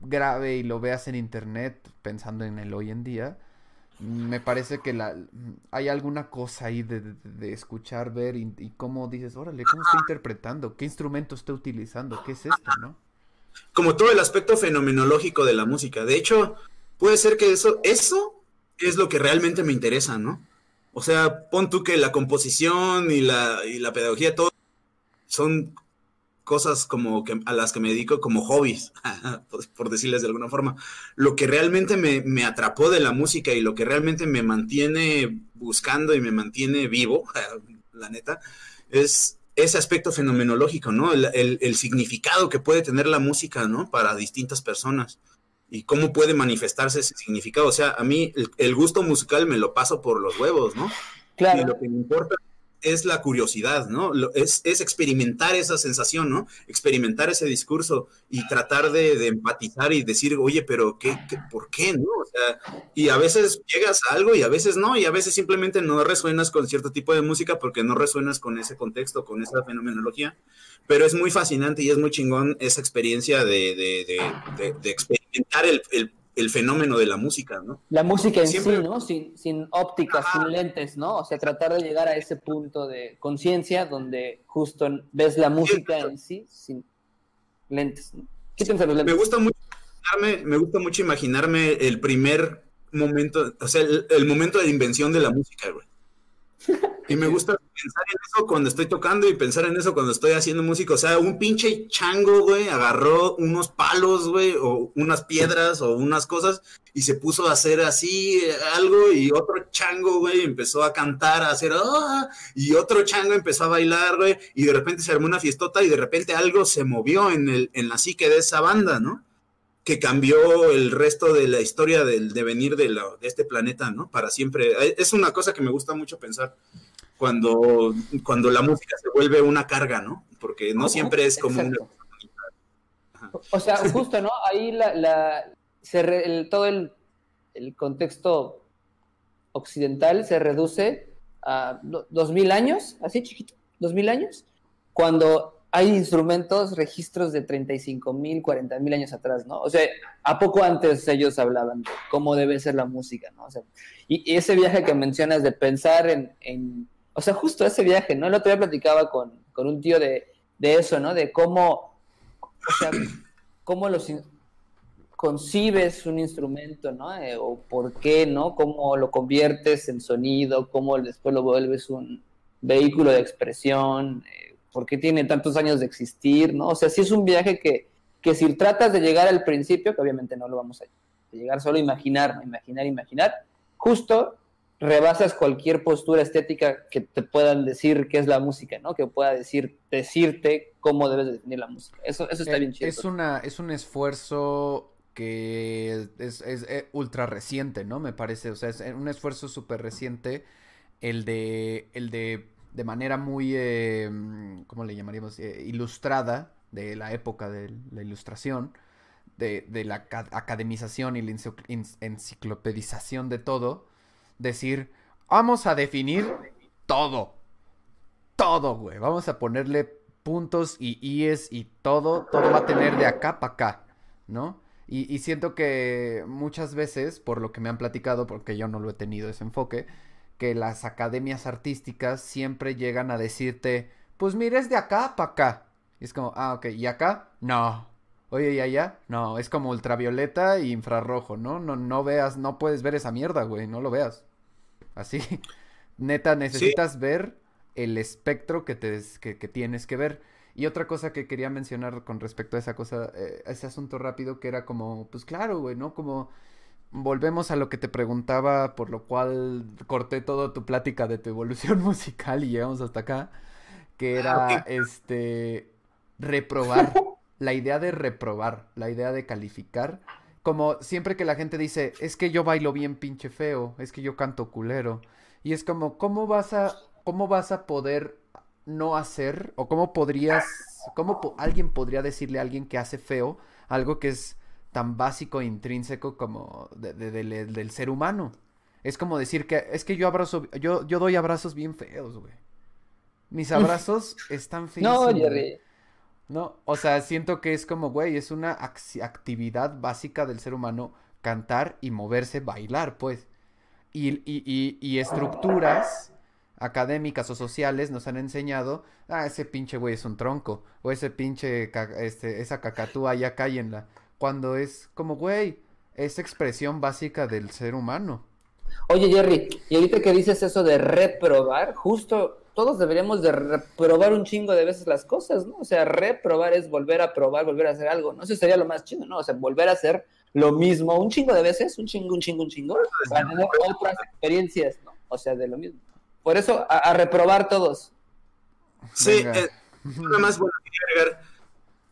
grabe y lo veas en internet, pensando en el hoy en día, me parece que la, hay alguna cosa ahí de, escuchar, ver y, y, cómo dices, órale, ¿cómo está interpretando? ¿Qué instrumento está utilizando? ¿Qué es esto, no? Como todo el aspecto fenomenológico de la música. De hecho, puede ser que eso, eso es lo que realmente me interesa, ¿no? O sea, pon tú que la composición y la, y la pedagogía, todo son cosas como que a las que me dedico como hobbies, por decirles de alguna forma. Lo que realmente me, me, atrapó de la música y lo que realmente me mantiene buscando y me mantiene vivo, la neta, es ese aspecto fenomenológico, ¿no? El, significado que puede tener la música, ¿no? Para distintas personas y cómo puede manifestarse ese significado. O sea, a mí el, gusto musical me lo paso por los huevos, ¿no? Claro. Y lo que me importa es la curiosidad, ¿no? Es, es, experimentar esa sensación, ¿no? Experimentar ese discurso y tratar de, empatizar y decir, oye, pero ¿qué, por qué, no? O sea, y a veces llegas a algo y a veces no, y a veces simplemente no resuenas con cierto tipo de música porque no resuenas con ese contexto, con esa fenomenología, pero es muy fascinante y es muy chingón esa experiencia de, de experimentar el, el el fenómeno de la música, ¿no? La música en sí, ¿no? Sin, sin ópticas, sin lentes, ¿no? O sea, tratar de llegar a ese punto de conciencia donde justo ves la música en sí sin lentes. ¿no? los lentes. Me gusta mucho imaginarme, me gusta mucho imaginarme el primer momento, o sea, el momento de invención de la música, güey. Y me gusta pensar en eso cuando estoy tocando y pensar en eso cuando estoy haciendo música. O sea, un pinche chango, güey, agarró unos palos, güey, o unas piedras o unas cosas y se puso a hacer así algo y otro chango, güey, empezó a cantar, a hacer, ¡ah! y otro chango empezó a bailar, güey, y de repente se armó una fiestota y de repente algo se movió en, el, en la psique de esa banda, ¿no? Que cambió el resto de la historia del devenir de, de este planeta, ¿no? Para siempre. Es una cosa que me gusta mucho pensar cuando, cuando la música se vuelve una carga, ¿no? Porque no siempre es como una... O sea, justo, ¿no? Ahí la, la todo el, el, contexto occidental se reduce a dos mil años, así chiquito, dos mil años, cuando hay instrumentos, registros de 35 mil, 40 mil años atrás, ¿no? O sea, ¿a poco antes ellos hablaban de cómo debe ser la música, ¿no? O sea, y, ese viaje que mencionas de pensar en, o sea, justo ese viaje, ¿no? El otro día platicaba con, un tío de, eso, ¿no? De cómo, o sea, cómo los concibes un instrumento, ¿no? Eh, o por qué, ¿no? Cómo lo conviertes en sonido, cómo después lo vuelves un vehículo de expresión, eh, por qué tiene tantos años de existir, ¿no? O sea, sí es un viaje que, que si tratas de llegar al principio, que obviamente no lo vamos a llegar solo a imaginar, imaginar, imaginar, justo rebasas cualquier postura estética que te puedan decir qué es la música, ¿no? Que pueda decir, decirte cómo debes definir la música. Eso, eso está eh, bien chido. Es, una, es un esfuerzo que es, ultra reciente, ¿no? Me parece, o sea, es un esfuerzo súper reciente el de, el de, de manera muy, eh, ¿cómo le llamaríamos? Eh, ilustrada de la época de la ilustración, de, la academización y la enciclopedización de todo, decir, vamos a definir todo, todo, güey, vamos a ponerle puntos y ies y todo, todo va a tener de acá para acá, ¿no? Y, siento que muchas veces, por lo que me han platicado, porque yo no lo he tenido ese enfoque, que las academias artísticas siempre llegan a decirte, pues mires de acá para acá. Y es como, ah, ok, ¿y acá? No. Oye, ¿y allá? No, es como ultravioleta e infrarrojo, ¿no? No, no veas, no puedes ver esa mierda, güey, no lo veas. Así, neta, necesitas ver el espectro que, te, que, que tienes que ver. Y otra cosa que quería mencionar con respecto a esa cosa, eh, ese asunto rápido, que era como, pues claro, güey, ¿no? Como volvemos a lo que te preguntaba, por lo cual corté toda tu plática de tu evolución musical y llegamos hasta acá, que era este reprobar, la idea de reprobar, la idea de calificar. Como siempre que la gente dice, es que yo bailo bien pinche feo, es que yo canto culero. Y es como, ¿cómo vas a, cómo vas a poder no hacer? ¿O cómo podrías, cómo alguien podría decirle a alguien que hace feo algo que es tan básico e intrínseco como del ser humano? Es como decir que es que yo abrazo, yo, yo doy abrazos bien feos, güey. Mis abrazos están feos. No, Jerry. No, o sea, siento que es como, güey, es una actividad básica del ser humano cantar y moverse, bailar, pues. Y, y, y estructuras académicas o sociales nos han enseñado, ah, ese pinche güey es un tronco, o ese pinche, este, esa cacatúa ya cállenla, cuando es como, güey, es expresión básica del ser humano. Oye, Jerry, y ahorita que dices eso de reprobar, justo todos deberíamos de reprobar un chingo de veces las cosas, ¿no? O sea, reprobar es volver a probar, volver a hacer algo, ¿no? Eso sería lo más chido, ¿no? O sea, volver a hacer lo mismo un chingo de veces, un chingo, un chingo, un chingo, para tener otras experiencias, ¿no? O sea, de lo mismo. Por eso, a, reprobar todos. Sí, eh, nada más bueno, quería agregar,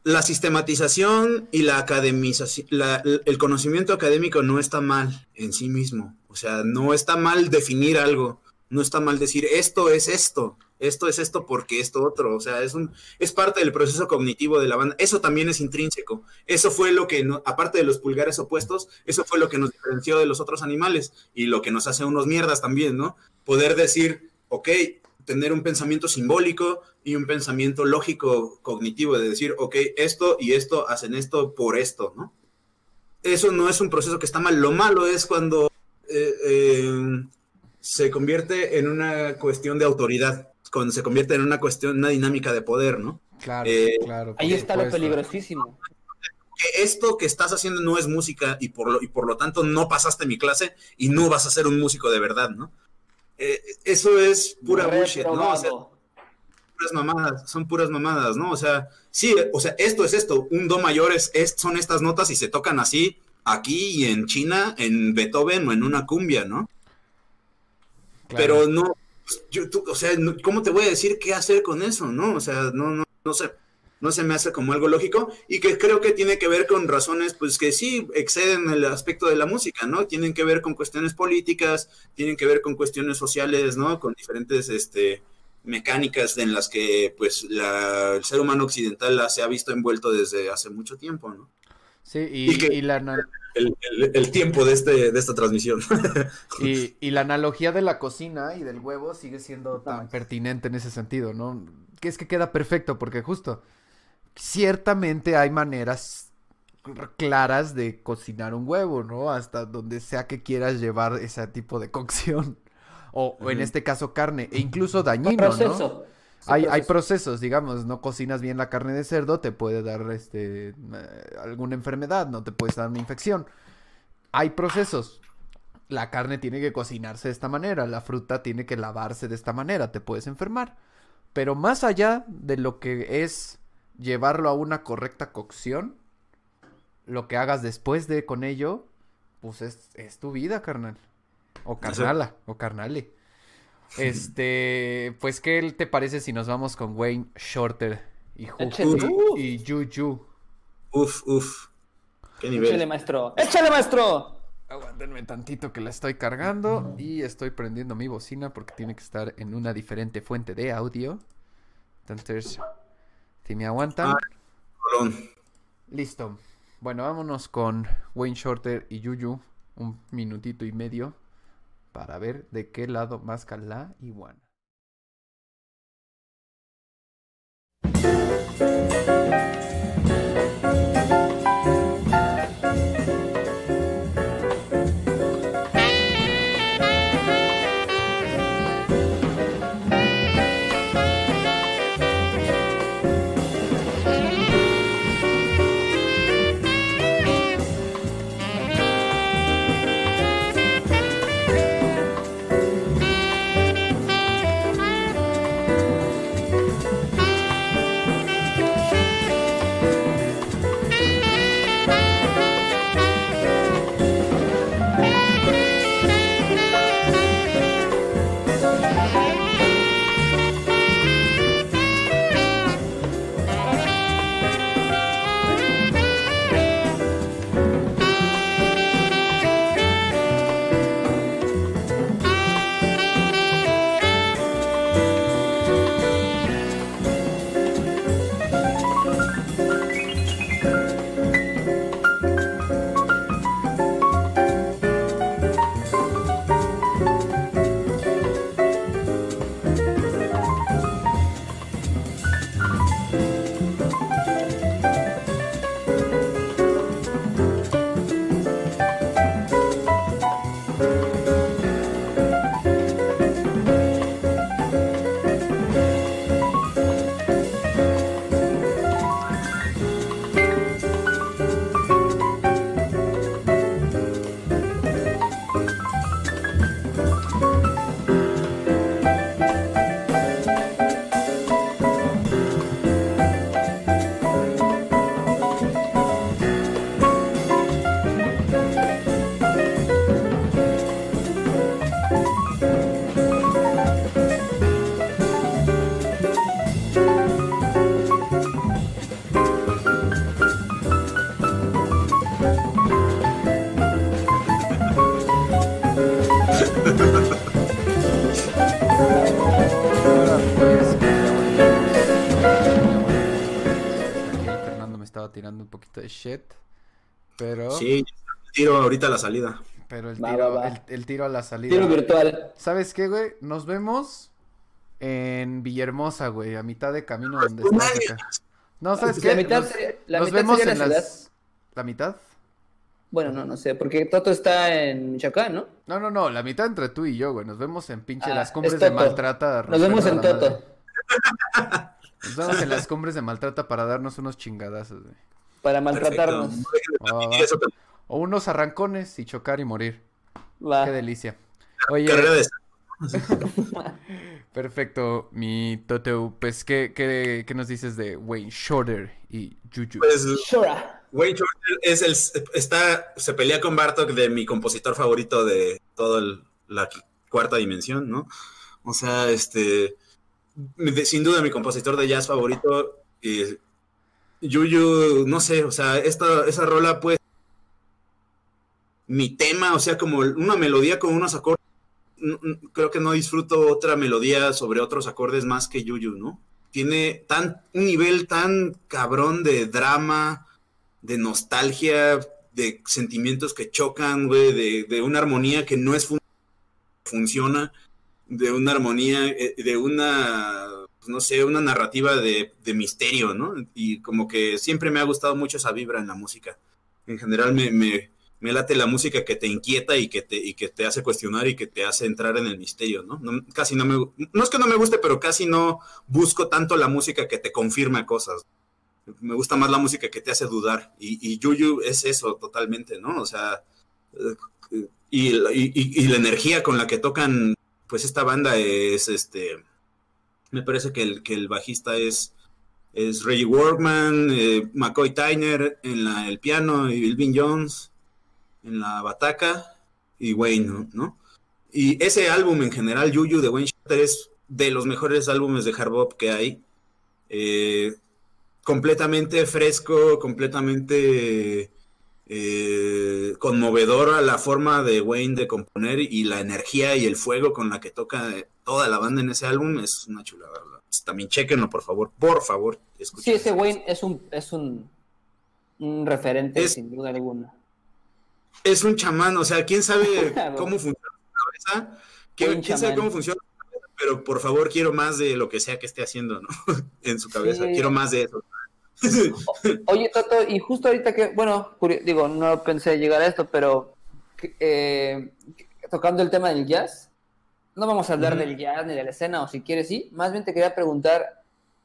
la sistematización y la academización, el conocimiento académico no está mal en sí mismo. O sea, no está mal definir algo, no está mal decir esto es esto, esto es esto porque esto otro. O sea, es un, es parte del proceso cognitivo de la banda. Eso también es intrínseco. Eso fue lo que, aparte de los pulgares opuestos, eso fue lo que nos diferenció de los otros animales y lo que nos hace unos mierdas también, ¿no? Poder decir, ok, tener un pensamiento simbólico y un pensamiento lógico cognitivo de decir, ok, esto y esto hacen esto por esto, ¿no? Eso no es un proceso que está mal. Lo malo es cuando eh, eh, se convierte en una cuestión de autoridad, cuando se convierte en una cuestión, una dinámica de poder, ¿no? Claro, eh, claro. Ahí está lo peligrosísimo que esto que estás haciendo no es música y por, lo, y por lo tanto no pasaste mi clase y no vas a ser un músico de verdad, ¿no? Eh, eso es pura bullshit, ¿no? O sea, puras mamadas, son puras mamadas, ¿no? O sea, sí, o sea, esto es esto, un do mayor es, son estas notas y se tocan así aquí y en China, en Beethoven o en una cumbia, ¿no? Pero no, pues, yo, o sea, ¿cómo te voy a decir qué hacer con eso, no? O sea, no, no, no sé no se me hace como algo lógico y que creo que tiene que ver con razones pues que sí exceden el aspecto de la música, ¿no? Tienen que ver con cuestiones políticas, tienen que ver con cuestiones sociales, ¿no? Con diferentes este mecánicas en las que pues el ser humano occidental se ha visto envuelto desde hace mucho tiempo, ¿no? Sí, y, la... El, tiempo de, este, de esta transmisión. y, la analogía de la cocina y del huevo sigue siendo tan pertinente en ese sentido, ¿no? Que es que queda perfecto, porque justo, ciertamente hay maneras claras de cocinar un huevo, ¿no? Hasta donde sea que quieras llevar ese tipo de cocción. O, en este caso carne, e incluso dañino, ¿no? hay, hay procesos, digamos, no cocinas bien la carne de cerdo, te puede dar este eh, alguna enfermedad, no te puedes dar una infección. Hay procesos. La carne tiene que cocinarse de esta manera, la fruta tiene que lavarse de esta manera, te puedes enfermar. Pero más allá de lo que es llevarlo a una correcta cocción, lo que hagas después de con ello, pues es, es tu vida, carnal. O carnala, o carnale. Este, pues, ¿qué te parece si nos vamos con Wayne Shorter y, Ju y, Juju? Uf, uf. Qué nivel. Échale, maestro. Échale, maestro. Aguántenme tantito que la estoy cargando y estoy prendiendo mi bocina porque tiene que estar en una diferente fuente de audio. Entonces, si me aguantan. Listo. Bueno, vámonos con Wayne Shorter y Juju. Un minutito y medio para ver de qué lado más la iguana. Pero. Sí, tiro ahorita a la salida. Pero el tiro, El, tiro a la salida. Tiro virtual. ¿Sabes qué, güey? Nos vemos en Villahermosa, güey, a mitad de camino donde estás acá. No, ¿sabes qué? La mitad, nos, la nos vemos en la las... ¿La mitad? Bueno, no, no sé, porque Toto está en Michoacán, ¿no? No, no, no, la mitad entre tú y yo, güey. Nos vemos en pinche ah, las cumbres de maltrata. Nos vemos en Toto. Nos vemos en las cumbres de maltrata para darnos unos chingadazos, güey para maltratarnos. o unos arrancones y chocar y morir. Qué delicia. Oye. Perfecto, mi Toteu. Pues, ¿qué, ¿qué, qué, nos dices de Wayne Shorter y Juju? Pues, Wayne Shorter es el, está, se pelea con Bartok de mi compositor favorito de toda la cuarta dimensión, ¿no? O sea, este, sin duda mi compositor de jazz favorito, y Yuyu, no sé, o sea, esta, esa rola pues mi tema, o sea, como una melodía con unos acordes, creo que no disfruto otra melodía sobre otros acordes más que Yuyu, ¿no? Tiene tan, un nivel tan cabrón de drama, de nostalgia, de sentimientos que chocan, güey, de, una armonía que no es funciona, de una armonía, eh, de una, pues, no sé, una narrativa de, misterio, ¿no? Y como que siempre me ha gustado mucho esa vibra en la música. En general me, me, late la música que te inquieta y que te, y que te hace cuestionar y que te hace entrar en el misterio, ¿no? Casi no me, no es que no me guste, pero casi no busco tanto la música que te confirma cosas. Me gusta más la música que te hace dudar. Y, y Yuyu es eso totalmente, ¿no? O sea, eh, y, y, la energía con la que tocan, pues esta banda es, este, me parece que el, que el bajista es, es Reggie Workman, eh, McCoy Tyner en la, el piano y Elvin Jones en la bataca y Wayne, ¿no? Y ese álbum en general, Yuyu de Wayne Shorter, es de los mejores álbumes de hard bop que hay. Eh, completamente fresco, completamente eh, conmovedor a la forma de Wayne de componer y la energía y el fuego con la que toca toda la banda en ese álbum es una chula, ¿verdad? Pues, también chequenlo, por favor, por favor. Sí, ese Wayne es un, es un, referente sin duda alguna. Es un chamán, o sea, quién sabe cómo funciona su cabeza, quién, sabe cómo funciona pero por favor quiero más de lo que sea que esté haciendo, ¿no? en su cabeza, quiero más de eso. Oye, Toto, y justo ahorita que, bueno, digo, no pensé llegar a esto, pero eh, tocando el tema del jazz, no vamos a hablar del jazz ni de la escena, o si quieres, sí. Más bien te quería preguntar,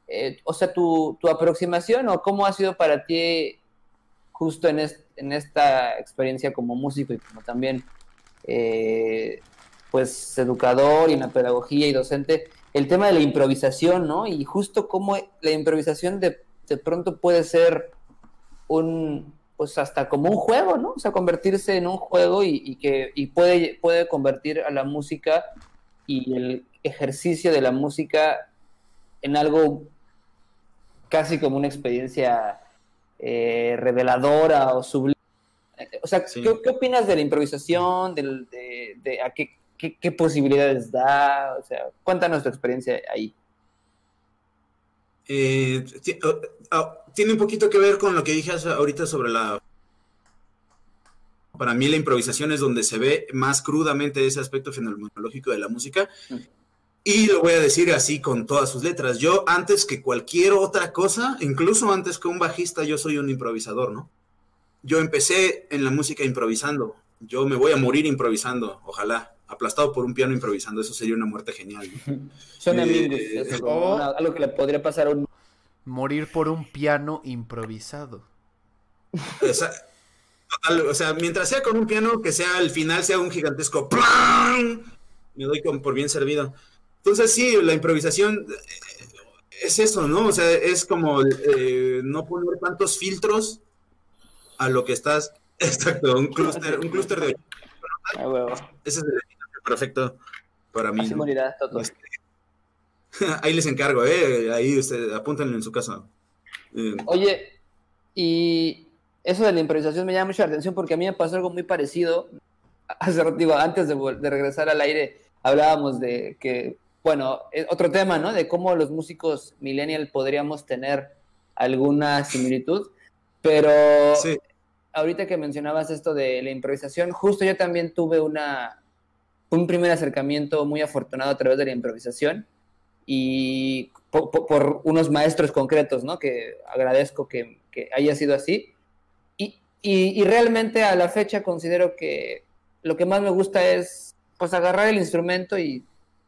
eh, o sea, tu, tu, aproximación o cómo ha sido para ti justo en, en esta experiencia como músico y como también, eh, pues, educador y en la pedagogía y docente, el tema de la improvisación, ¿no? Y justo cómo la improvisación de de pronto puede ser un, pues hasta como un juego, ¿no? O sea, convertirse en un juego y, que puede, puede convertir a la música y el ejercicio de la música en algo casi como una experiencia eh, reveladora o sublime. O sea, ¿qué, opinas de la improvisación? De, a qué, qué, posibilidades da? O sea, cuéntanos tu experiencia ahí. Eh, tiene un poquito que ver con lo que dije ahorita sobre la... Para mí la improvisación es donde se ve más crudamente ese aspecto fenomenológico de la música. Y lo voy a decir así con todas sus letras. Yo antes que cualquier otra cosa, incluso antes que un bajista, yo soy un improvisador, ¿no? Yo empecé en la música improvisando. Yo me voy a morir improvisando, ojalá aplastado por un piano improvisando. Eso sería una muerte genial. Son amigos. Eh, algo que le podría pasar a un... Morir por un piano improvisado. O sea, o sea, mientras sea con un piano, que sea al final sea un gigantesco ¡Plan! Me doy por bien servido. Entonces sí, la improvisación eh, es eso, ¿no? O sea, es como eh, no poner tantos filtros a lo que estás. Exacto, un clúster, un clúster de. Ese es el perfecto para mí. Este, ahí les encargo, ¿eh? Ahí usted, apúntenlo en su casa. Eh, Oye, y eso de la improvisación me llama mucho la atención porque a mí me pasó algo muy parecido. Hace, digo, antes de, de regresar al aire, hablábamos de que, bueno, otro tema, ¿no? De cómo los músicos millennial podríamos tener alguna similitud, pero ahorita que mencionabas esto de la improvisación, justo yo también tuve una, un primer acercamiento muy afortunado a través de la improvisación y por, unos maestros concretos, ¿no? Que agradezco que, haya sido así. Y, realmente a la fecha considero que lo que más me gusta es pues agarrar el instrumento y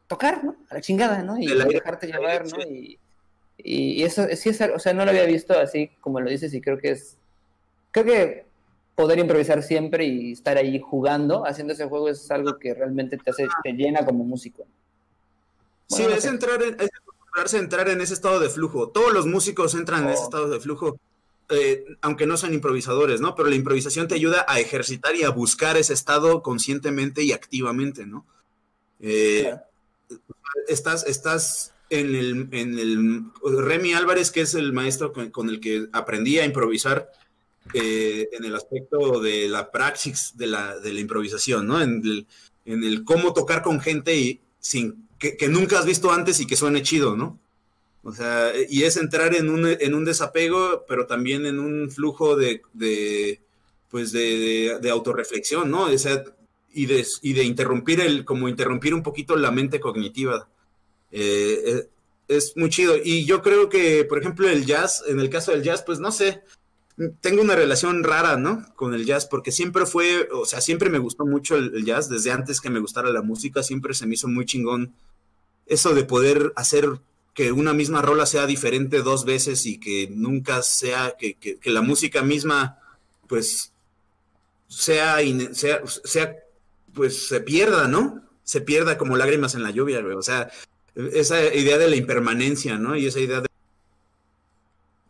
tocar, ¿no? A la chingada, ¿no? Y dejarte llevar, ¿no? Y, y, eso sí es, o sea, no lo había visto así como lo dices y creo que es, creo que poder improvisar siempre y estar ahí jugando, haciendo ese juego es algo que realmente te hace, te llena como músico. sí, es entrar en, es entrar en ese estado de flujo. Todos los músicos entran en ese oh. estado de flujo, eh, aunque no sean improvisadores, ¿no? Pero la improvisación te ayuda a ejercitar y a buscar ese estado conscientemente y activamente, ¿no? Eh, estás, estás en el, en el Remy Álvarez, que es el maestro con el que aprendí a improvisar eh, en el aspecto de la praxis de la, de la improvisación, ¿no? En el, en el, cómo tocar con gente y sin que, nunca has visto antes y que suene chido, ¿no? O sea, y es entrar en un, en un desapego, pero también en un flujo de, de pues de, de, autorreflexión, ¿no? O y de, y de interrumpir el, como interrumpir un poquito la mente cognitiva. Eh, eh, es muy chido. Y yo creo que, por ejemplo, el jazz, en el caso del jazz, pues no sé, tengo una relación rara, ¿no? Con el jazz, porque siempre fue, o sea, siempre me gustó mucho el, jazz, desde antes que me gustara la música, siempre se me hizo muy chingón eso de poder hacer que una misma rola sea diferente dos veces y que nunca sea, que, que, que la música misma, pues, sea, sea, sea, pues, se pierda, ¿no? Se pierda como lágrimas en la lluvia, güey. O sea, esa idea de la impermanencia, ¿no? Y esa idea de...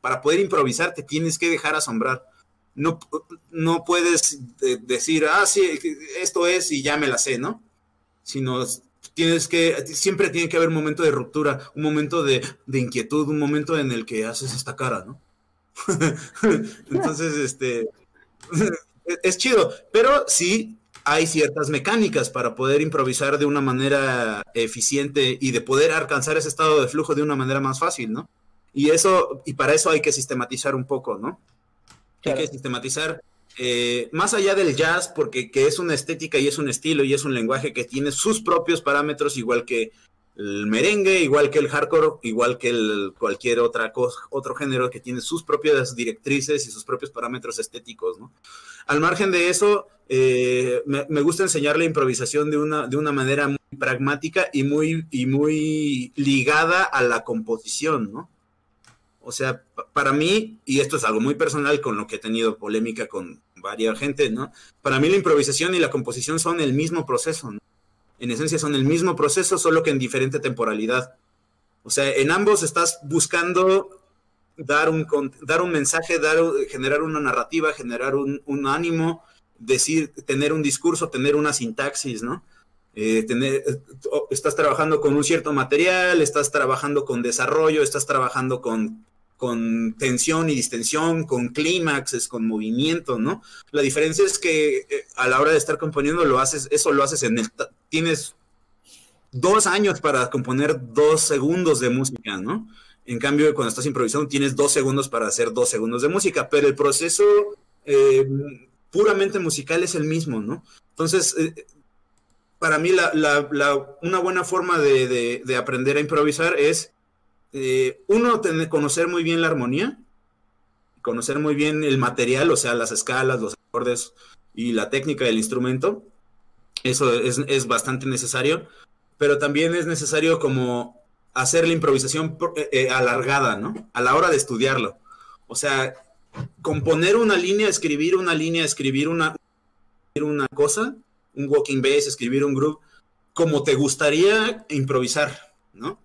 Para poder improvisar te tienes que dejar asombrar. No, no puedes decir, ah, sí, esto es y ya me la sé, ¿no? Sino tienes que, siempre tiene que haber un momento de ruptura, un momento de, de inquietud, un momento en el que haces esta cara, ¿no? Entonces, este, es chido, pero sí hay ciertas mecánicas para poder improvisar de una manera eficiente y de poder alcanzar ese estado de flujo de una manera más fácil, ¿no? Y eso, y para eso hay que sistematizar un poco, ¿no? Claro. Hay que sistematizar eh, más allá del jazz, porque que es una estética y es un estilo y es un lenguaje que tiene sus propios parámetros, igual que el merengue, igual que el hardcore, igual que el, cualquier otra otro género que tiene sus propias directrices y sus propios parámetros estéticos, ¿no? Al margen de eso, eh, me, me, gusta enseñar la improvisación de una, de una manera muy pragmática y muy, y muy ligada a la composición, ¿no? O sea, para mí, y esto es algo muy personal con lo que he tenido polémica con varias gente, ¿no? Para mí la improvisación y la composición son el mismo proceso, ¿no? En esencia son el mismo proceso, solo que en diferente temporalidad. O sea, en ambos estás buscando dar un, dar un mensaje, dar, generar una narrativa, generar un, ánimo, decir, tener un discurso, tener una sintaxis, ¿no? Eh, tener, estás trabajando con un cierto material, estás trabajando con desarrollo, estás trabajando con con tensión y distensión, con clímaxes, con movimiento, ¿no? La diferencia es que eh, a la hora de estar componiendo lo haces, eso lo haces en el, tienes dos años para componer dos segundos de música, ¿no? En cambio, cuando estás improvisando tienes dos segundos para hacer dos segundos de música, pero el proceso eh, puramente musical es el mismo, ¿no? Entonces, eh, para mí la, la, una buena forma de aprender a improvisar es eh, uno, tener, conocer muy bien la armonía, conocer muy bien el material, o sea, las escalas, los acordes y la técnica del instrumento. Eso es, es bastante necesario, pero también es necesario como hacer la improvisación eh, eh, alargada, ¿no? A la hora de estudiarlo. O sea, componer una línea, escribir una línea, escribir una, una cosa, un walking bass, escribir un groove, como te gustaría improvisar, ¿no?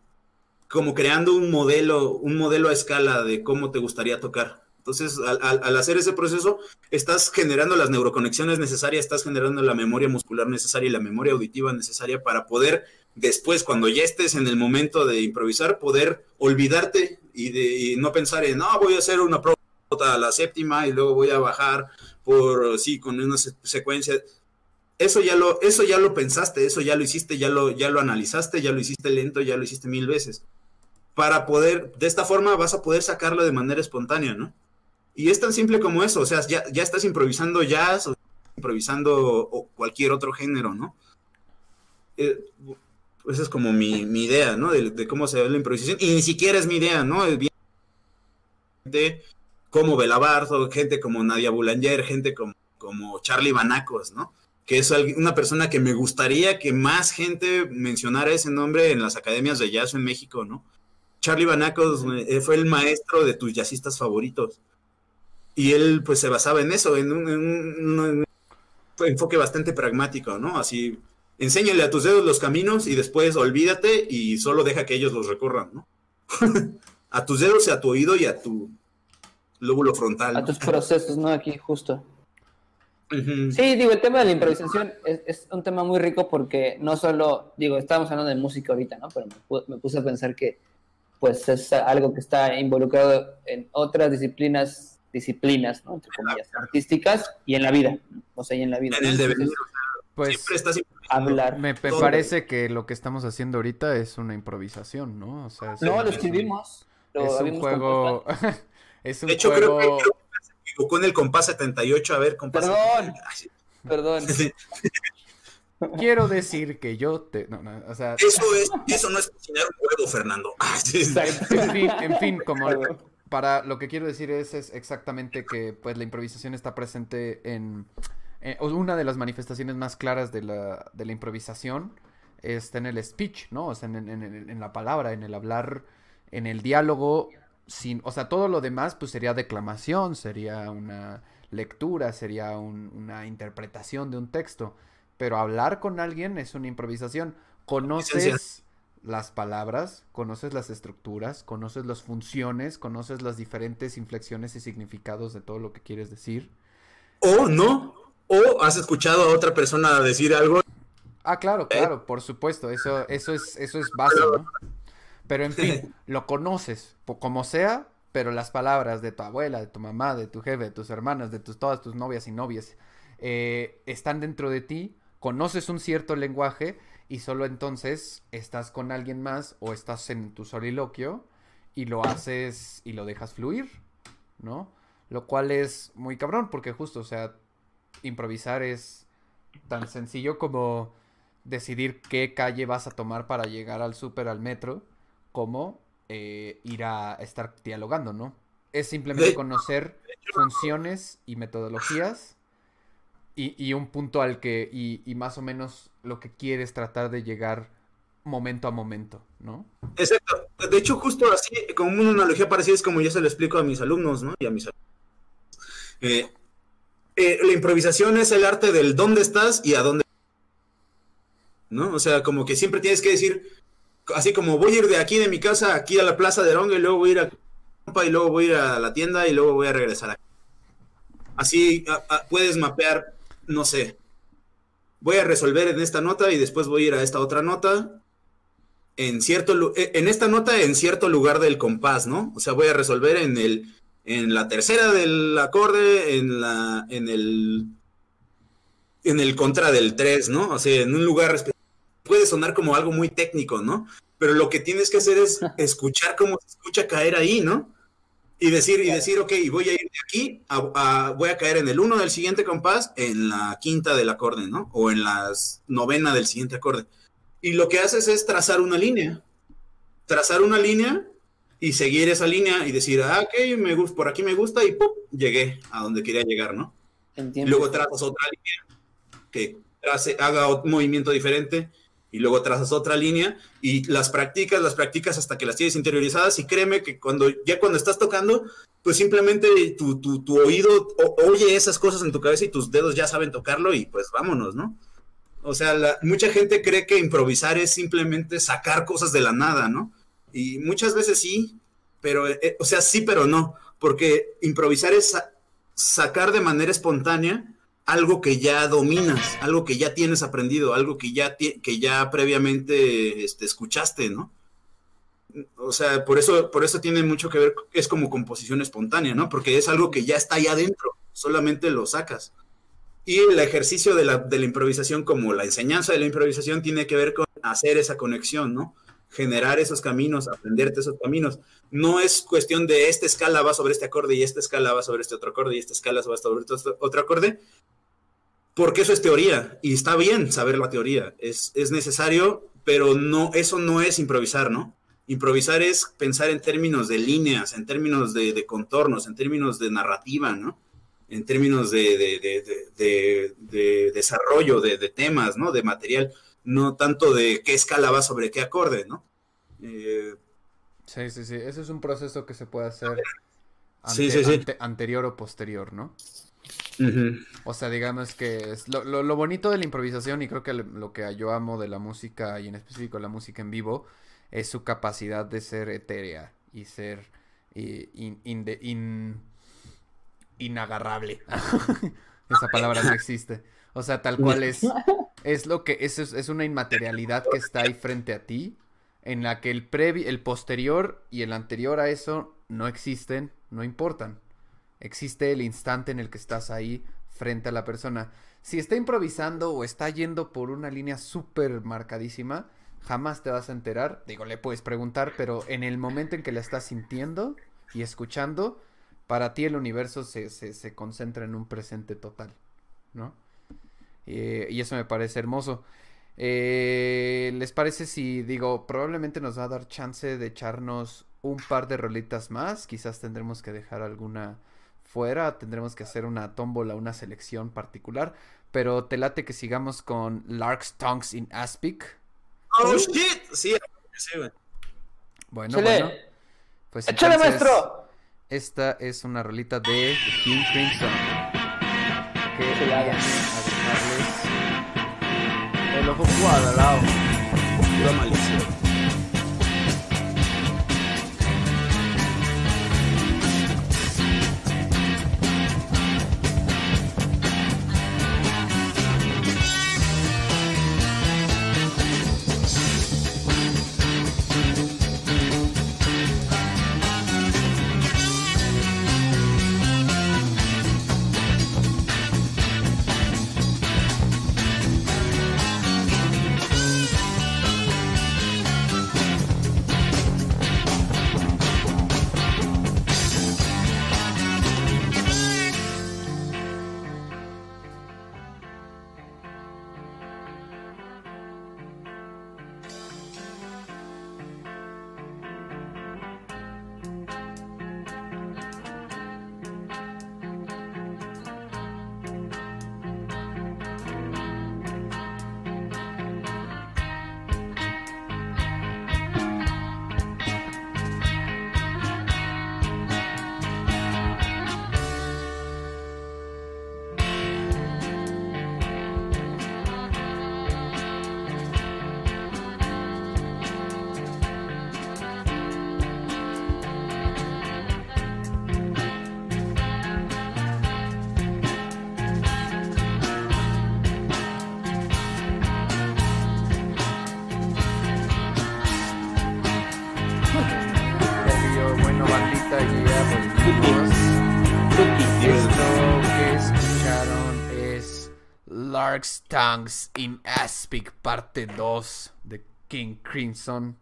Como creando un modelo, un modelo a escala de cómo te gustaría tocar. Entonces, al, hacer ese proceso, estás generando las neuroconexiones necesarias, estás generando la memoria muscular necesaria y la memoria auditiva necesaria para poder después, cuando ya estés en el momento de improvisar, poder olvidarte y, de, no pensar en, no, voy a hacer una prueba a la séptima y luego voy a bajar por, sí, con una secuencia. Eso ya lo, eso ya lo pensaste, eso ya lo hiciste, ya lo, ya lo analizaste, ya lo hiciste lento, ya lo hiciste mil veces para poder, de esta forma vas a poder sacarlo de manera espontánea, ¿no? Y es tan simple como eso, o sea, ya, ya estás improvisando jazz o improvisando o cualquier otro género, ¿no? Eh, esa es como mi, mi idea, ¿no? De, de, cómo se ve la improvisación. Y ni siquiera es mi idea, ¿no? Es bien de como Belabardo, gente como Nadia Boulanger, gente como, como Charlie Banacos, ¿no? Que es una persona que me gustaría que más gente mencionara ese nombre en las academias de jazz en México, ¿no? Charlie Banacos eh, fue el maestro de tus jazzistas favoritos. Y él pues se basaba en eso, en un, en un, enfoque bastante pragmático, ¿no? Así, enséñale a tus dedos los caminos y después olvídate y solo deja que ellos los recorran, ¿no? a tus dedos y a tu oído y a tu lóbulo frontal. A tus procesos, ¿no? Aquí justo. Uh -huh. Sí, digo, el tema de la improvisación es, es, un tema muy rico porque no solo, digo, estábamos hablando de música ahorita, ¿no? Pero me, me puse a pensar que pues es algo que está involucrado en otras disciplinas, disciplinas, ¿no? Entre comillas, artísticas y en la vida, o sea, y en la vida. En el devenir. Pues siempre estás hablar. Me, parece que lo que estamos haciendo ahorita es una improvisación, ¿no? O sea, no, lo escribimos. es un juego. es un de hecho, creo que se equivocó en el compás 78. A ver, compás. Perdón. Perdón. Quiero decir que yo te. No, no, o sea... Eso, es, eso no es cocinar un huevo, Fernando. en fin, en fin, como para lo que quiero decir es, es, exactamente que pues la improvisación está presente en, una de las manifestaciones más claras de la, de la improvisación está en el speech, ¿no? O sea, en, en, la palabra, en el hablar, en el diálogo, sin, o sea, todo lo demás pues sería declamación, sería una lectura, sería una interpretación de un texto, pero hablar con alguien es una improvisación. Conoces las palabras, conoces las estructuras, conoces las funciones, conoces las diferentes inflexiones y significados de todo lo que quieres decir. O no, o has escuchado a otra persona decir algo. Ah, claro, ¿Eh? claro, por supuesto, eso, eso es, eso es básico, Pero en fin, lo conoces, como sea, pero las palabras de tu abuela, de tu mamá, de tu jefe, de tus hermanas, de tus, todas tus novias y novias, eh, están dentro de ti, conoces un cierto lenguaje y solo entonces estás con alguien más o estás en tu soliloquio y lo haces y lo dejas fluir, ¿no? Lo cual es muy cabrón porque justo, o sea, improvisar es tan sencillo como decidir qué calle vas a tomar para llegar al súper, al metro, como eh, ir a estar dialogando, ¿no? Es simplemente conocer funciones y metodologías y, un punto al que, y, más o menos lo que quieres tratar de llegar momento a momento, ¿no? Exacto. De hecho, justo así, como una analogía parecida es como yo se lo explico a mis alumnos, ¿no? Y a mis eh, eh, la improvisación es el arte del dónde estás y a dónde. ¿No? O sea, como que siempre tienes que decir, así como voy a ir de aquí de mi casa aquí a la plaza de Ronga y luego voy a ir a y luego voy a ir a la tienda y luego voy a regresar aquí. Así puedes mapear no sé, voy a resolver en esta nota y después voy a ir a esta otra nota. En, cierto, eh, en esta nota, en cierto lugar del compás, ¿no? O sea, voy a resolver en el, en la tercera del acorde, en la, en el, en el contra del 3, ¿no? O sea, en un lugar puede sonar como algo muy técnico, ¿no? Pero lo que tienes que hacer es escuchar cómo se escucha caer ahí, ¿no? Y decir, y decir, ok, voy a ir de aquí, a, voy a caer en el uno del siguiente compás, en la quinta del acorde, ¿no? O en la novena del siguiente acorde. Y lo que haces es trazar una línea. Trazar una línea y seguir esa línea y decir, ah, ok, me gusta, por aquí me gusta y ¡pum! llegué a donde quería llegar, ¿no? Entiendo. Luego trazas otra línea que trace, haga un movimiento diferente y luego trazas otra línea y las practicas, las practicas hasta que las tienes interiorizadas y créeme que cuando ya cuando estás tocando, pues simplemente tu, tu, oído oye esas cosas en tu cabeza y tus dedos ya saben tocarlo y pues vámonos, ¿no? O sea, mucha gente cree que improvisar es simplemente sacar cosas de la nada, ¿no? Y muchas veces sí, pero, eh, o sea, sí, pero no, porque improvisar es sacar de manera espontánea algo que ya dominas, algo que ya tienes aprendido, algo que ya, que ya previamente este, escuchaste, ¿no? O sea, por eso, por eso tiene mucho que ver, es como composición espontánea, ¿no? Porque es algo que ya está ahí adentro, solamente lo sacas. Y el ejercicio de la, de la improvisación, como la enseñanza de la improvisación, tiene que ver con hacer esa conexión, ¿no? Generar esos caminos, aprenderte esos caminos. No es cuestión de esta escala va sobre este acorde y esta escala va sobre este otro acorde y esta escala va sobre este otro acorde, porque eso es teoría y está bien saber la teoría, es, necesario, pero no, eso no es improvisar, ¿no? Improvisar es pensar en términos de líneas, en términos de, contornos, en términos de narrativa, ¿no? En términos de, desarrollo de, temas, ¿no? De material, no tanto de qué escala va sobre qué acorde, ¿no? Eh, sí, sí, sí, ese es un proceso que se puede hacer anterior o posterior, ¿no? O sea, digamos que es lo, bonito de la improvisación y creo que lo que yo amo de la música y en específico la música en vivo es su capacidad de ser etérea y ser inagarrable. Esa palabra no existe. O sea, tal cual es, es lo que es, es una inmaterialidad que está ahí frente a ti, en la que el previ, el posterior y el anterior a eso no existen, no importan. Existe el instante en el que estás ahí frente a la persona. Si está improvisando o está yendo por una línea súper marcadísima, jamás te vas a enterar. Digo, le puedes preguntar, pero en el momento en que la estás sintiendo y escuchando, para ti el universo se, se, concentra en un presente total, ¿no? Eh, y eso me parece hermoso. Eh, ¿Les parece si digo, probablemente nos va a dar chance de echarnos un par de rolitas más? Quizás tendremos que dejar alguna fuera, tendremos que hacer una tómbola, una selección particular. Pero te late que sigamos con Lark's Tongues in Aspic. Oh shit, sí, sí, Bueno, bueno. Pues ¡Échale, maestro! Esta es una rolita de King Crimson. Que voy a dejarles el ojo cuadrado. Pura maldición. In Aspic, parte 2 de King Crimson.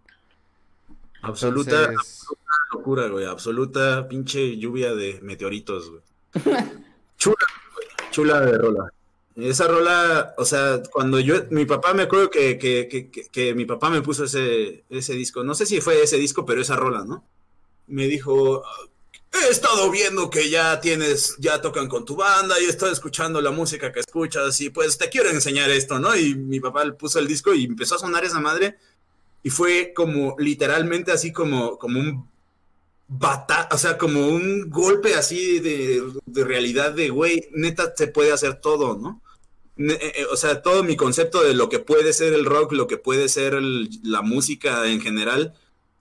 Absoluta, locura, güey. Absoluta pinche lluvia de meteoritos, güey. chula, chula de rola. Esa rola, o sea, cuando yo, mi papá me acuerdo que, que, que, que, mi papá me puso ese, ese disco, no sé si fue ese disco, pero esa rola, ¿no? Me dijo, he estado viendo que ya tienes, ya tocan con tu banda y estoy escuchando la música que escuchas y pues te quiero enseñar esto, ¿no? Y mi papá le puso el disco y empezó a sonar esa madre y fue como literalmente así como, como un bata, o sea, como un golpe así de, realidad de, güey, neta se puede hacer todo, ¿no? Eh, eh, o sea, todo mi concepto de lo que puede ser el rock, lo que puede ser la música en general,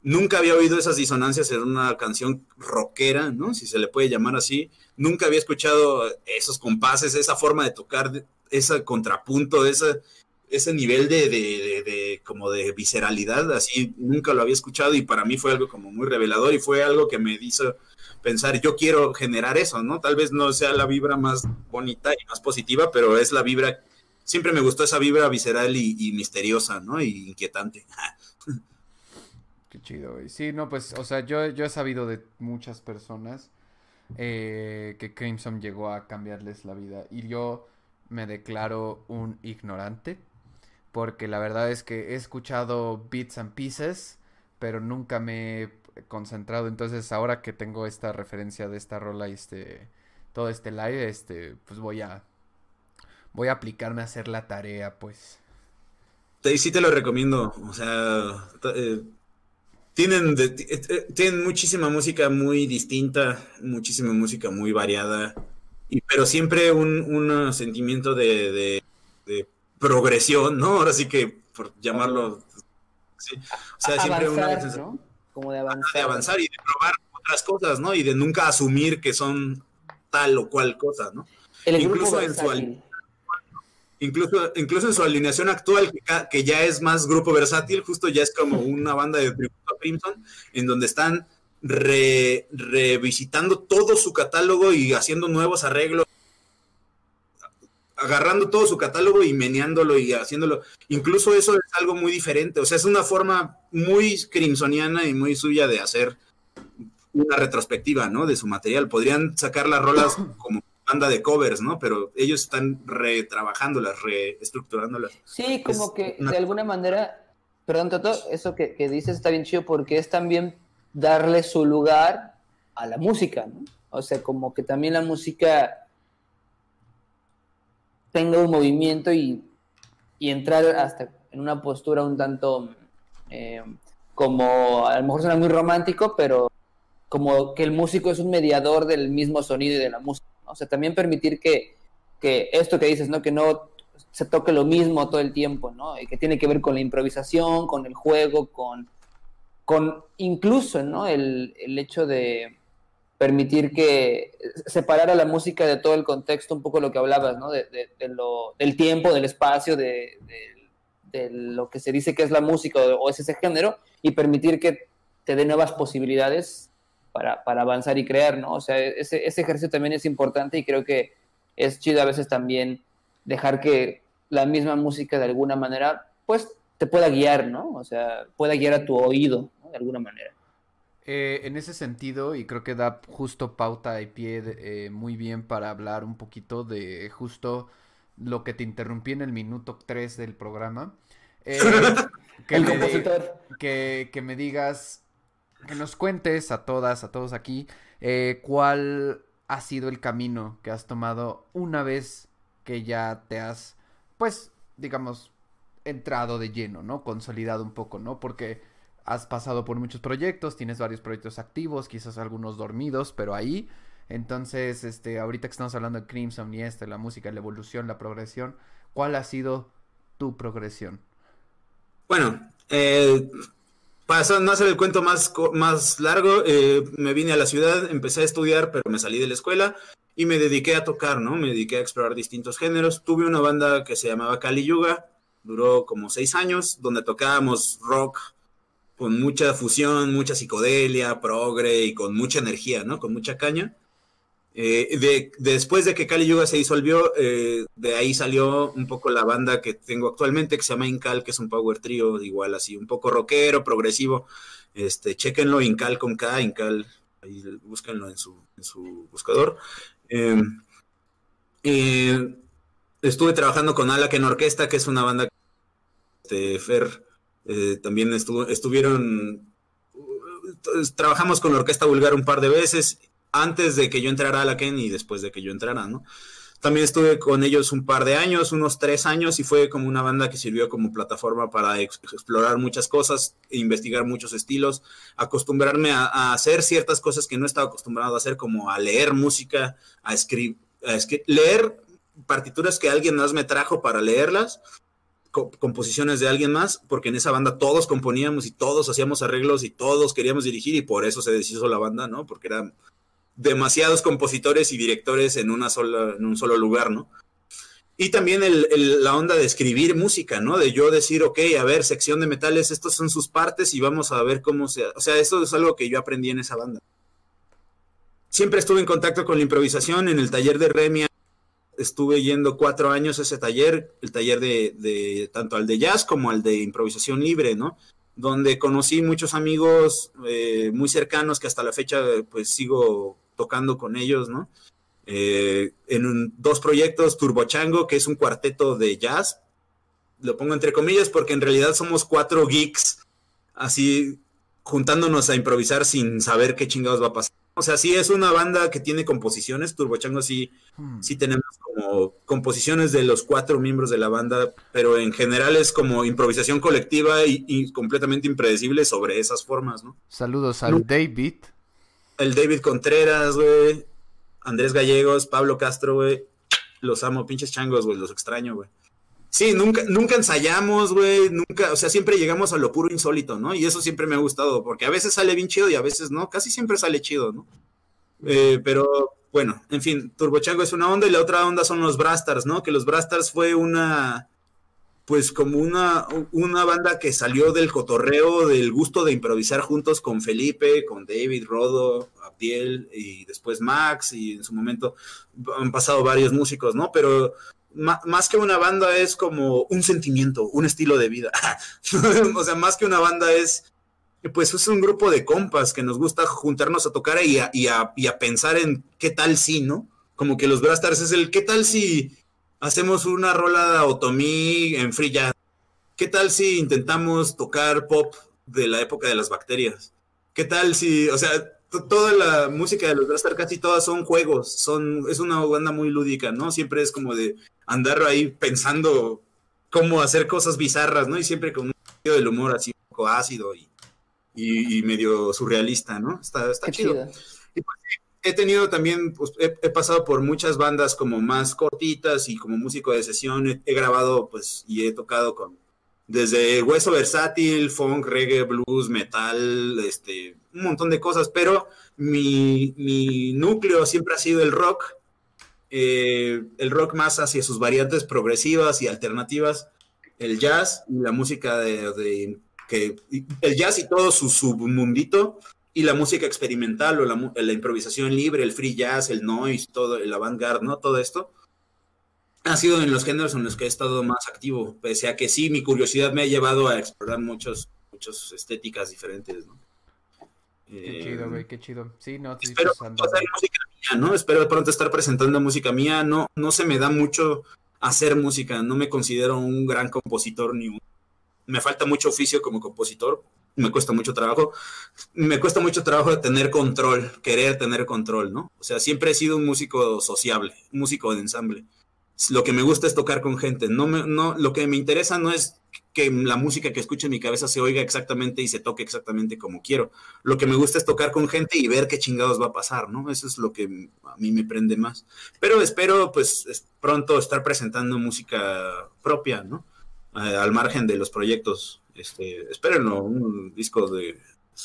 Nunca había oído esas disonancias en una canción rockera, ¿no? Si se le puede llamar así. Nunca había escuchado esos compases, esa forma de tocar, ese contrapunto, ese, ese nivel de, de, de, como de visceralidad, así nunca lo había escuchado y para mí fue algo como muy revelador y fue algo que me hizo pensar, yo quiero generar eso, ¿no? Tal vez no sea la vibra más bonita y más positiva, pero es la vibra, siempre me gustó esa vibra visceral y, y misteriosa, ¿no? Y inquietante. Chido, güey. Sí, no, pues, o sea, yo, yo he sabido de muchas personas eh, que Crimson llegó a cambiarles la vida. Y yo me declaro un ignorante. Porque la verdad es que he escuchado bits and pieces, pero nunca me he concentrado. Entonces, ahora que tengo esta referencia de esta rola y este todo este live, este, pues voy a voy a aplicarme a hacer la tarea, pues. Sí, te lo recomiendo. O sea, eh, tienen, eh, eh, tienen muchísima música muy distinta, muchísima música muy variada, y, pero siempre un, un sentimiento de, de, progresión, ¿no? Ahora sí que, por llamarlo, sí. o sea, siempre avanzar, ¿no? Como de avanzar. De avanzar y de probar otras cosas, ¿no? Y de nunca asumir que son tal o cual cosa, ¿no? El Incluso en su, Incluso, incluso en su alineación actual, que, ya es más grupo versátil, justo ya es como una banda de tributo a Crimson, en donde están revisitando todo su catálogo y haciendo nuevos arreglos agarrando todo su catálogo y meneándolo y haciéndolo. Incluso eso es algo muy diferente. O sea, es una forma muy crimsoniana y muy suya de hacer una retrospectiva, ¿no? De su material. Podrían sacar las rolas como banda de covers, ¿no? Pero ellos están retrabajándolas, reestructurándolas. Sí, como que de alguna manera, perdón, Toto, eso que, que dices está bien chido porque es también darle su lugar a la música, ¿no? O sea, como que también la música tenga un movimiento y, entrar hasta en una postura un tanto eh, como, a lo mejor suena muy romántico, pero como que el músico es un mediador del mismo sonido y de la música. O sea, también permitir que, que esto que dices, ¿no? Que no se toque lo mismo todo el tiempo, ¿no? Y que tiene que ver con la improvisación, con el juego, con, con incluso, ¿no? El, el hecho de, permitir que separar a la música de todo el contexto, un poco lo que hablabas, ¿no? De, lo, del tiempo, del espacio, de, lo que se dice que es la música o, es ese género, y permitir que te dé nuevas posibilidades para, avanzar y crear, ¿no? O sea, ese, ese ejercicio también es importante y creo que es chido a veces también dejar que la misma música de alguna manera, pues, te pueda guiar, ¿no? O sea, pueda guiar a tu oído, ¿no? De alguna manera. Eh, en ese sentido, y creo que da justo pauta y pie eh, muy bien para hablar un poquito de justo lo que te interrumpí en el minuto 3 del programa. Eh, que, el compositor. que, que, me digas, que nos cuentes a todas, a todos aquí, cuál ha sido el camino que has tomado una vez que ya te has, pues, digamos, entrado de lleno, ¿no? Consolidado un poco, ¿no? Porque has pasado por muchos proyectos, tienes varios proyectos activos, quizás algunos dormidos, pero ahí. Entonces, este, ahorita que estamos hablando de Crimson y este, la música, la evolución, la progresión, ¿cuál ha sido tu progresión? Bueno, eh, para no hacer el cuento más, más largo, eh, me vine a la ciudad, empecé a estudiar, pero me salí de la escuela y me dediqué a tocar, ¿no? Me dediqué a explorar distintos géneros. Tuve una banda que se llamaba Kali Yuga, duró como seis años, donde tocábamos rock, con mucha fusión, mucha psicodelia, progre y con mucha energía, ¿no? Con mucha caña. Eh, de, después de que Kali Yuga se disolvió, eh, de ahí salió un poco la banda que tengo actualmente, que se llama Incal, que es un power trio, igual así, un poco rockero, progresivo. Este, chequenlo, Incal con K, Incal, ahí búsquenlo en su, en su buscador. Em, estuve trabajando con Alaken Orquesta, que es una banda este, Fer eh, también estuvieron, trabajamos con la Orquesta Vulgar un par de veces, antes de que yo entrara a la Ken y después de que yo entrara, ¿no? También estuve con ellos un par de años, unos tres años, y fue como una banda que sirvió como plataforma para explorar muchas cosas, e investigar muchos estilos, acostumbrarme a, hacer ciertas cosas que no estaba acostumbrado a hacer, como a leer música, a escribir, leer partituras que alguien más me trajo para leerlas composiciones de alguien más, porque en esa banda todos componíamos y todos hacíamos arreglos y todos queríamos dirigir y por eso se deshizo la banda, ¿no? Porque eran demasiados compositores y directores en, una sola, en un solo lugar, ¿no? Y también la onda de escribir música, ¿no? De yo decir, ok, a ver, sección de metales, estos son sus partes y vamos a ver cómo se... O sea, eso es algo que yo aprendí en esa banda. Siempre estuve en contacto con la improvisación en el taller de Remia estuve yendo cuatro años a ese taller, el taller de, tanto al de jazz como al de improvisación libre, ¿no? Donde conocí muchos amigos eh, muy cercanos que hasta la fecha pues sigo tocando con ellos, ¿no? Eh, en dos proyectos, Turbochango, que es un cuarteto de jazz, lo pongo entre comillas porque en realidad somos cuatro geeks, así juntándonos a improvisar sin saber qué chingados va a pasar. O sea, sí es una banda que tiene composiciones, Turbochango sí, hmm. sí tenemos como composiciones de los cuatro miembros de la banda, pero en general es como improvisación colectiva y, completamente impredecible sobre esas formas, ¿no? Saludos al David. El David Contreras, güey. Andrés Gallegos, Pablo Castro, güey. Los amo, pinches changos, güey, los extraño, güey. Sí, nunca, nunca ensayamos, güey, nunca, o sea, siempre llegamos a lo puro insólito, ¿no? Y eso siempre me ha gustado, porque a veces sale bien chido y a veces no, casi siempre sale chido, ¿no? Eh, pero bueno, en fin, Turbochango es una onda y la otra onda son los Brastars, ¿no? Que los Brastars fue una, pues como una, una banda que salió del cotorreo, del gusto de improvisar juntos con Felipe, con David, Rodo, Abdiel y después Max y en su momento han pasado varios músicos, ¿no? Pero más que una banda es como un sentimiento, un estilo de vida. o sea, más que una banda es, pues es un grupo de compas que nos gusta juntarnos a tocar y a, y a, pensar en qué tal si, ¿no? Como que los Brastars es el qué tal si hacemos una rola de Otomí en free jazz. ¿Qué tal si intentamos tocar pop de la época de las bacterias? ¿Qué tal si, o sea, toda la música de los Brastar casi todas son juegos, son, es una banda muy lúdica, ¿no? Siempre es como de andar ahí pensando cómo hacer cosas bizarras, ¿no? Y siempre con un sentido del humor así un poco ácido y, y, medio surrealista, ¿no? Está, está chido. Y pues, he tenido también, pues, he, pasado por muchas bandas como más cortitas y como músico de sesión, he, grabado pues y he tocado con desde hueso versátil, funk, reggae, blues, metal, este, un montón de cosas, pero mi, núcleo siempre ha sido el rock, eh, el rock más hacia sus variantes progresivas y alternativas, el jazz y la música de, que el jazz y todo su submundito y la música experimental o la, la, improvisación libre, el free jazz, el noise, todo el avant-garde, ¿no? Todo esto ha sido en los géneros en los que he estado más activo, pese a que sí, mi curiosidad me ha llevado a explorar muchos, muchas estéticas diferentes, ¿no? Qué chido, eh, güey, qué chido. Sí, no, espero hacer música mía, ¿no? Espero de pronto estar presentando música mía. No, no se me da mucho hacer música. No me considero un gran compositor ni un... Me falta mucho oficio como compositor. Me cuesta mucho trabajo. Me cuesta mucho trabajo tener control, querer tener control, ¿no? O sea, siempre he sido un músico sociable, músico de ensamble lo que me gusta es tocar con gente. No me, no, lo que me interesa no es que la música que escuche en mi cabeza se oiga exactamente y se toque exactamente como quiero. Lo que me gusta es tocar con gente y ver qué chingados va a pasar, ¿no? Eso es lo que a mí me prende más. Pero espero, pues, pronto estar presentando música propia, ¿no? al margen de los proyectos. Este, espérenlo, un disco de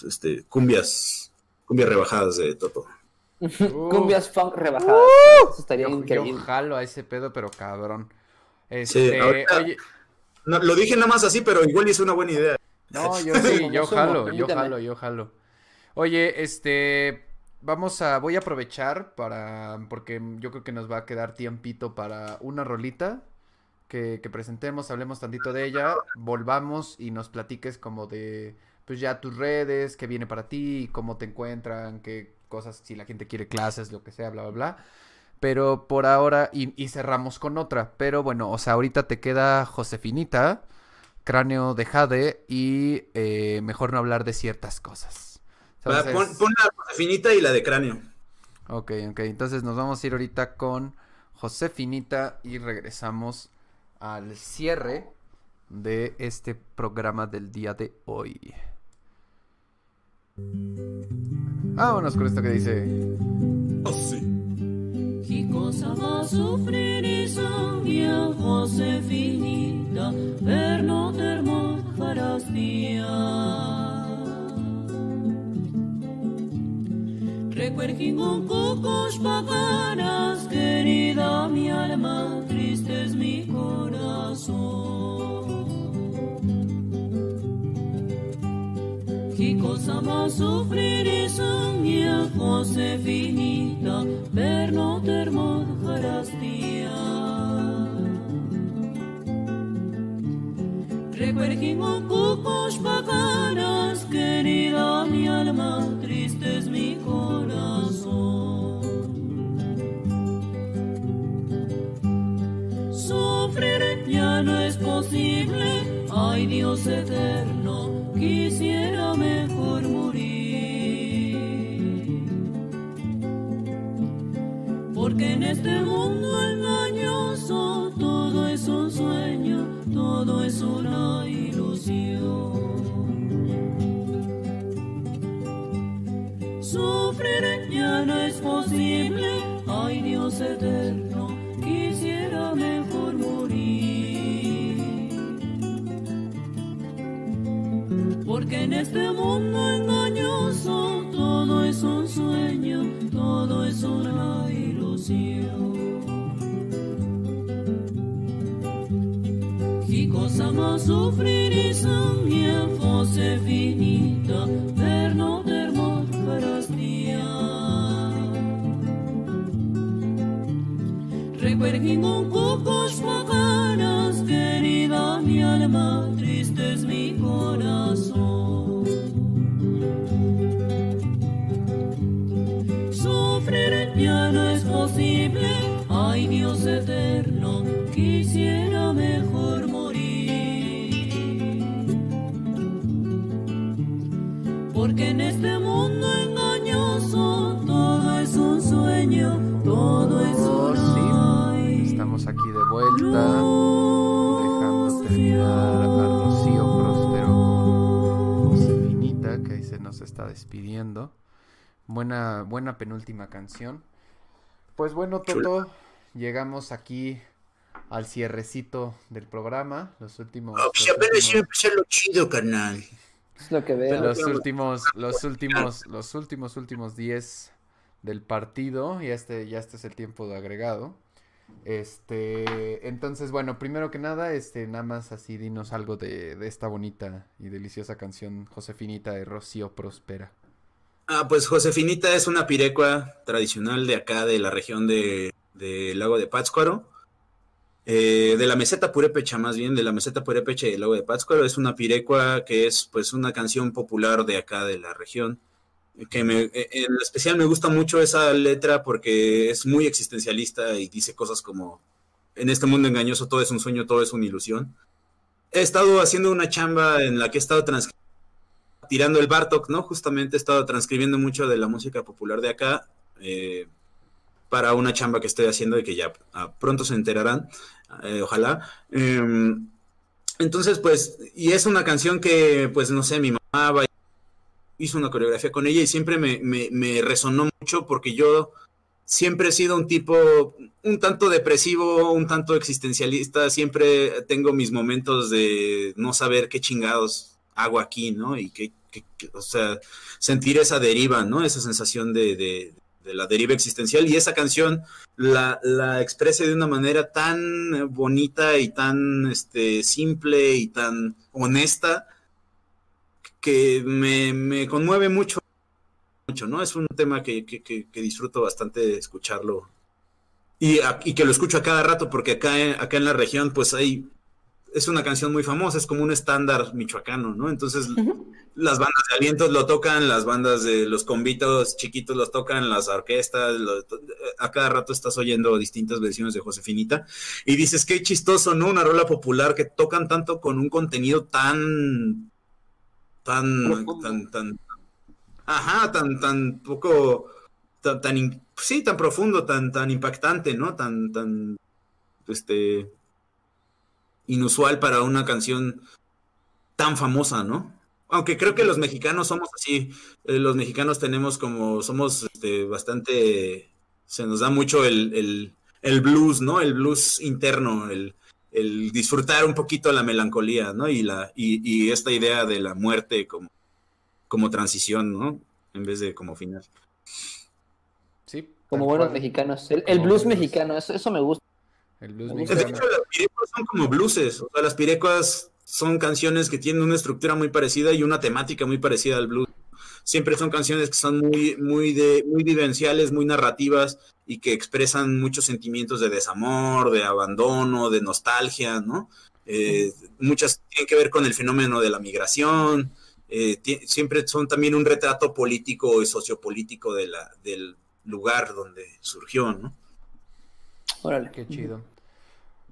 este, cumbias, cumbias rebajadas de Toto. Cumbias funk rebajadas. Eso estaría increíble. Yo jalo a ese pedo, pero cabrón. Este, oye... lo dije nada más así, pero igual es una buena idea. No, yo sí, yo jalo, yo jalo, yo jalo. Oye, este, vamos a, voy a aprovechar para, porque yo creo que nos va a quedar tiempito para una rolita que, que presentemos, hablemos tantito de ella, volvamos y nos platiques como de, pues ya tus redes, qué viene para ti, cómo te encuentran, qué, cosas, si la gente quiere clases, lo que sea, bla, bla, bla. Pero por ahora, y, cerramos con otra. Pero bueno, o sea, ahorita te queda Josefinita, Cráneo de Jade y eh, mejor no hablar de ciertas cosas. pon, la Josefinita y la de Cráneo. Ok, ok. Entonces nos vamos a ir ahorita con Josefinita y regresamos al cierre de este programa del día de hoy. Vámonos con esto que dice. Así. ¿Qué cosa va a sufrir esa mia Josefina per no termos farastia? Recuerden con cocos paganas, querida mi alma, triste es mi corazón. ¿Qué cosa a sufrir esa mia Josefina per no termos harastia? Recuerden cucos bacanas, querida mi alma, es corazón. Sufrir ya no es posible, ay Dios eterno quisiera mejor morir. Porque en este mundo no es posible, ay Dios eterno, quisiera mejor porque en este mundo engañoso todo es un sueño, todo es una ilusión. ¿Qué cosa más sufrir y fosse finita pergi num cuco. Despidiendo. Buena, buena penúltima canción. Pues bueno, Toto, llegamos aquí al cierrecito del programa. Los últimos. Oh, pues los apenas últimos- iba a empezar lo chido, carnal. Es lo que veo. los últimos, los últimos, los últimos, últimos 10 del partido. Y este, ya este es el tiempo de agregado. Este, entonces, bueno, primero que nada, este, nada más así dinos algo de, de esta bonita y deliciosa canción Josefinita de Rocío Prospera. Ah, pues Josefinita es una pirecua tradicional de acá, de la región de, lago de Pátzcuaro. Eh, de la meseta purépecha, más bien, de la meseta purépecha y del lago de Pátzcuaro. Es una pirecua que es pues una canción popular de acá, de la región. Que me, eh, en especial me gusta mucho esa letra porque es muy existencialista y dice cosas como, en este mundo engañoso todo es un sueño, todo es una ilusión. He estado haciendo una chamba en la que he estado transcribiendo tirando el Bartok, ¿no? Justamente he estado transcribiendo mucho de la música popular de acá eh, para una chamba que estoy haciendo y que ya ah, pronto se enterarán, eh, ojalá. Eh, entonces, pues, y es una canción que, pues, no sé, mi mamá hizo una coreografía con ella y siempre me, me, me resonó mucho porque yo siempre he sido un tipo un tanto depresivo, un tanto existencialista, siempre tengo mis momentos de no saber qué chingados hago aquí, ¿no? Y que, o sea, sentir esa deriva, ¿no? Esa sensación de, de- de la deriva existencial. Y esa canción la, la expresa de una manera tan bonita y tan este, simple y tan honesta que me, conmueve mucho, mucho, ¿no? Es un tema que, que- que- disfruto bastante escucharlo. Y, y que lo escucho a cada rato, porque acá, acá en la región, pues hay es una canción muy famosa, es como un estándar michoacano, ¿no? Entonces, las bandas de alientos lo tocan, las bandas de los convitos chiquitos los tocan, las orquestas, lo- a cada rato estás oyendo distintas versiones de Josefinita y dices, qué chistoso, ¿no? Una rola popular que tocan tanto con un contenido tan, tan, tan, tan, ajá, tan, tan poco, tan, tan, sí, tan profundo, tan, tan impactante, ¿no? Tan, tan, este, inusual para una canción tan famosa, ¿no? Aunque creo que los mexicanos somos así, eh, los mexicanos tenemos como, somos este, bastante, se nos da mucho el, el- el blues, ¿no? El blues interno, el, el disfrutar un poquito la melancolía, ¿no? Y, la, y, y esta idea de la muerte como, como transición, ¿no? En vez de como final. Sí. Como buenos mexicanos. El, blues mexicano, eso, eso me gusta. El blues. De hecho, las pirecuas son como blueses. O sea, las pirecuas son canciones que tienen una estructura muy parecida y una temática muy parecida al blues. Siempre son canciones que son muy, muy, de, muy vivenciales, muy narrativas y que expresan muchos sentimientos de desamor, de abandono, de nostalgia, ¿no? Eh, muchas tienen que ver con el fenómeno de la migración. eh, siempre son también un retrato político y sociopolítico de la, del lugar donde surgió, ¿no? Órale. Qué chido.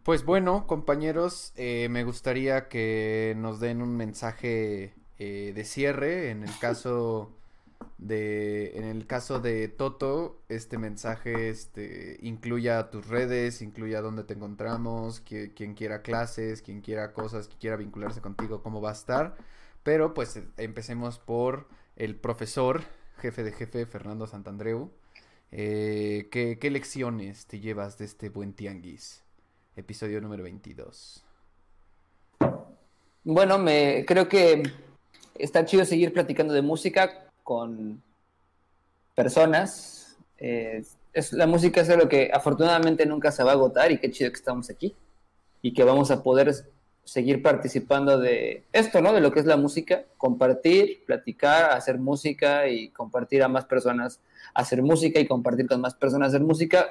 Pues bueno, compañeros, eh, me gustaría que nos den un mensaje eh, de cierre. En el caso de, en el caso de Toto, este mensaje este, incluya tus redes, incluya dónde te encontramos, quien quiera clases, quien quiera cosas, quien quiera vincularse contigo, cómo va a estar. Pero pues eh, empecemos por el profesor, jefe de jefe, Fernando Santandreu. Eh, ¿qué, qué lecciones te llevas de este buen tianguis? Episodio número 22. Bueno, me creo que está chido seguir platicando de música con personas. Es, la música es algo que afortunadamente nunca se va a agotar y qué chido que estamos aquí y que vamos a poder seguir participando de esto, ¿no? De lo que es la música, compartir, platicar, hacer música y compartir a más personas hacer música y compartir con más personas hacer música.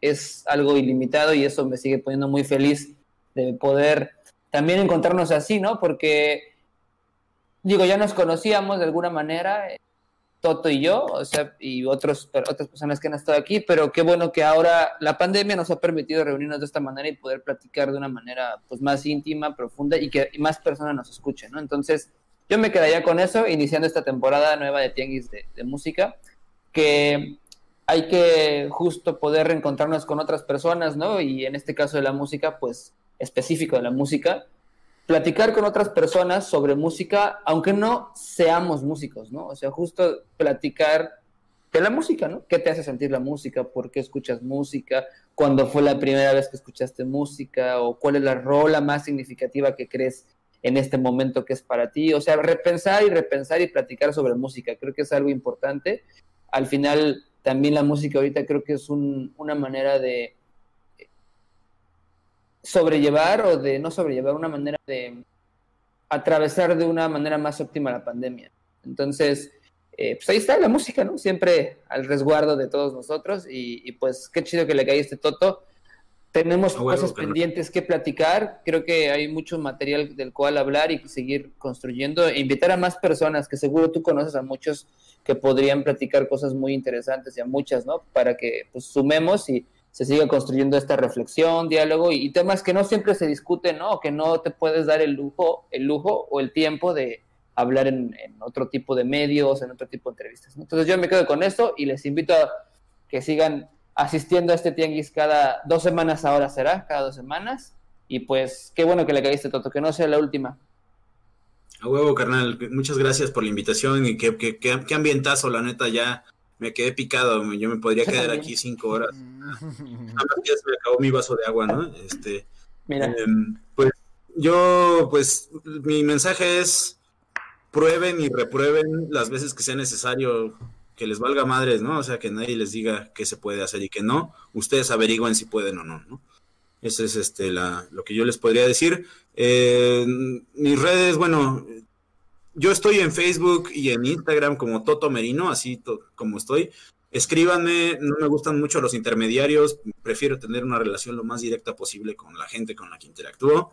Es algo ilimitado y eso me sigue poniendo muy feliz de poder también encontrarnos así, ¿no? Porque, digo, ya nos conocíamos de alguna manera, Toto y yo, o sea, y otros, otras personas que han estado aquí, pero qué bueno que ahora la pandemia nos ha permitido reunirnos de esta manera y poder platicar de una manera pues más íntima, profunda y que más personas nos escuchen, ¿no? Entonces, yo me quedaría con eso, iniciando esta temporada nueva de Tianguis de, de música, que hay que justo poder reencontrarnos con otras personas, ¿no? Y en este caso de la música, pues específico de la música, platicar con otras personas sobre música, aunque no seamos músicos, ¿no? O sea, justo platicar de la música, ¿no? ¿Qué te hace sentir la música? ¿Por qué escuchas música? ¿Cuándo fue la primera vez que escuchaste música? ¿O cuál es la rola más significativa que crees en este momento que es para ti? O sea, repensar y repensar y platicar sobre música. Creo que es algo importante. Al final, también la música ahorita creo que es una manera de sobrellevar o de no sobrellevar, una manera de atravesar de una manera más óptima la pandemia. Entonces, eh, pues ahí está la música, ¿no? Siempre al resguardo de todos nosotros y, pues qué chido que le cae este Toto. Tenemos cosas pendientes que platicar, creo que hay mucho material del cual hablar y seguir construyendo e invitar a más personas, que seguro tú conoces a muchos que podrían platicar cosas muy interesantes y a muchas, ¿no? Para que pues sumemos y, se siga construyendo esta reflexión, diálogo y, temas que no siempre se discuten, ¿no? que no te puedes dar el lujo, el lujo o el tiempo de hablar en, otro tipo de medios, en otro tipo de entrevistas. Entonces yo me quedo con esto y les invito a que sigan asistiendo a este tianguis cada dos semanas ahora será, cada dos semanas. Y pues qué bueno que le caíste, Toto, que no sea la última. A huevo, carnal. Muchas gracias por la invitación y qué, qué, qué ambientazo, la neta, ya me quedé picado, yo me podría quedar aquí cinco horas. ya se me acabó mi vaso de agua, ¿no? Este, em, pues yo, pues mi mensaje es prueben y reprueben las veces que sea necesario que les valga madres, ¿no? O sea, que nadie les diga qué se puede hacer y que no. Ustedes averigüen si pueden o no, ¿no? Eso es este, la, lo que yo les podría decir. Eh, mis redes, bueno, yo estoy en Facebook y en Instagram como Toto Merino, así como estoy. Escríbanme, no me gustan mucho los intermediarios, prefiero tener una relación lo más directa posible con la gente con la que interactúo.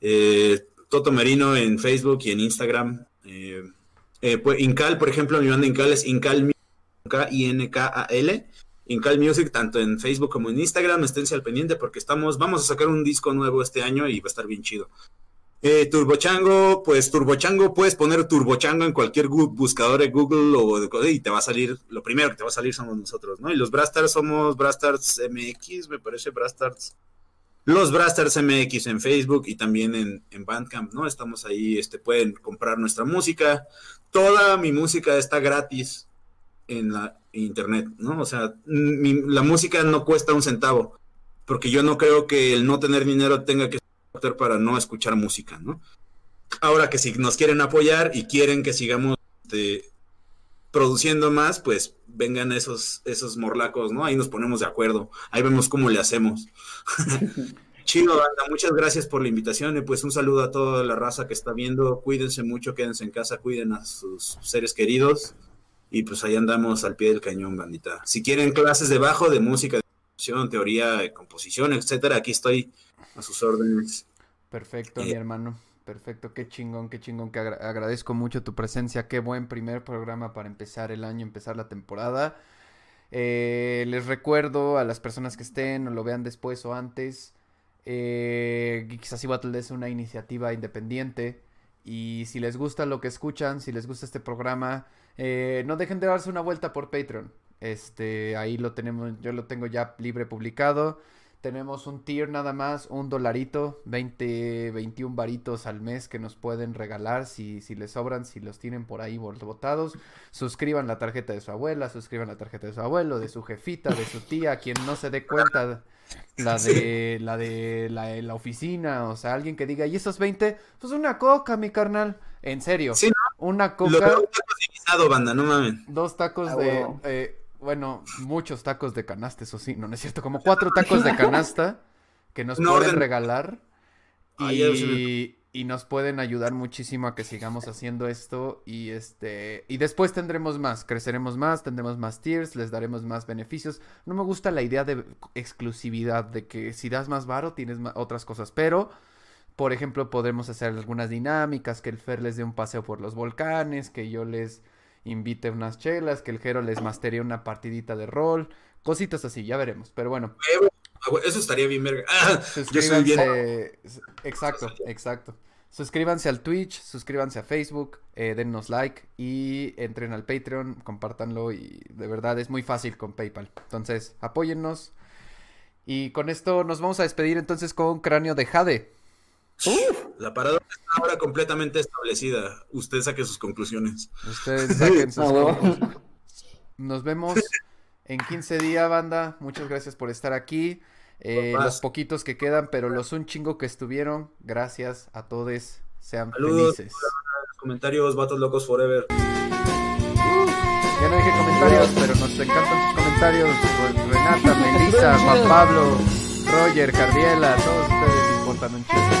Eh, Toto Merino en Facebook y en Instagram. Eh, pues, Incal, por ejemplo, mi banda Incal es Incal I-N-K-A-L. Incal Music, tanto en Facebook como en Instagram, esténse al pendiente porque estamos, vamos a sacar un disco nuevo este año y va a estar bien chido. Eh, Turbochango, pues Turbochango, puedes poner Turbochango en cualquier buscador de Google o de, y te va a salir, lo primero que te va a salir somos nosotros, ¿no? Y los Brastars somos Brastars MX, me parece Brastars. Los Brastars MX en Facebook y también en, en, Bandcamp, ¿no? Estamos ahí, este, pueden comprar nuestra música. Toda mi música está gratis en la internet, ¿no? O sea, la música no cuesta un centavo, porque yo no creo que el no tener dinero tenga que para no escuchar música, ¿no? Ahora que si nos quieren apoyar y quieren que sigamos este, produciendo más, pues vengan esos, esos morlacos, ¿no? Ahí nos ponemos de acuerdo, ahí vemos cómo le hacemos. Chido, banda, muchas gracias por la invitación y pues un saludo a toda la raza que está viendo, cuídense mucho, quédense en casa, cuiden a sus seres queridos y pues ahí andamos al pie del cañón, bandita. Si quieren clases de bajo, de música, de teoría, de composición, etcétera, aquí estoy a sus órdenes. Perfecto, mi hermano. Perfecto, qué chingón, qué chingón, que agradezco mucho tu presencia, qué buen primer programa para empezar el año, empezar la temporada. Eh, les recuerdo a las personas que estén o lo vean después o antes, eh, Geeks Battle es una iniciativa independiente y si les gusta lo que escuchan, si les gusta este programa, eh, no dejen de darse una vuelta por Patreon. Este, ahí lo tenemos, yo lo tengo ya libre publicado. Tenemos un tier nada más, un dolarito, 20, 21 varitos al mes que nos pueden regalar si, si les sobran, si los tienen por ahí votados. Suscriban la tarjeta de su abuela, suscriban la tarjeta de su abuelo, de su jefita, de su tía, quien no se dé cuenta, la de la de la, la oficina, o sea, alguien que diga, ¿y esos 20? Pues una coca, mi carnal. En serio, una coca. Banda, no mames. Dos tacos de... Eh, bueno, muchos tacos de canasta, eso sí, no, no es cierto, como cuatro tacos de canasta que nos pueden regalar. Y, y nos pueden ayudar muchísimo a que sigamos haciendo esto y este y después tendremos más, creceremos más, tendremos más tiers, les daremos más beneficios. No me gusta la idea de exclusividad de que si das más varo tienes otras cosas, pero por ejemplo, podremos hacer algunas dinámicas, que el Fer les dé un paseo por los volcanes, que yo les invite unas chelas, que el Jero les masterie una partidita de rol, cositas así, ya veremos, pero bueno. Eso estaría bien, verga. suscríbanse. Exacto, exacto. Suscríbanse al Twitch, suscríbanse a Facebook, eh, dennos like y entren al Patreon, compártanlo y de verdad es muy fácil con PayPal. Entonces, apóyennos. Y con esto nos vamos a despedir entonces con Cráneo de Jade. La parada está ahora completamente establecida. Usted saque sus conclusiones. Ustedes saquen sus conclusiones. Nos vemos en 15 días, banda. Muchas gracias por estar aquí. Eh, los poquitos que quedan, pero los un chingo que estuvieron. Gracias a todos. Sean felices. Comentarios, vatos locos forever. ya no dije comentarios, pero nos encantan sus comentarios. Renata, Melissa, Juan Pablo, Roger, Cardiela, todos ustedes importan un chingo.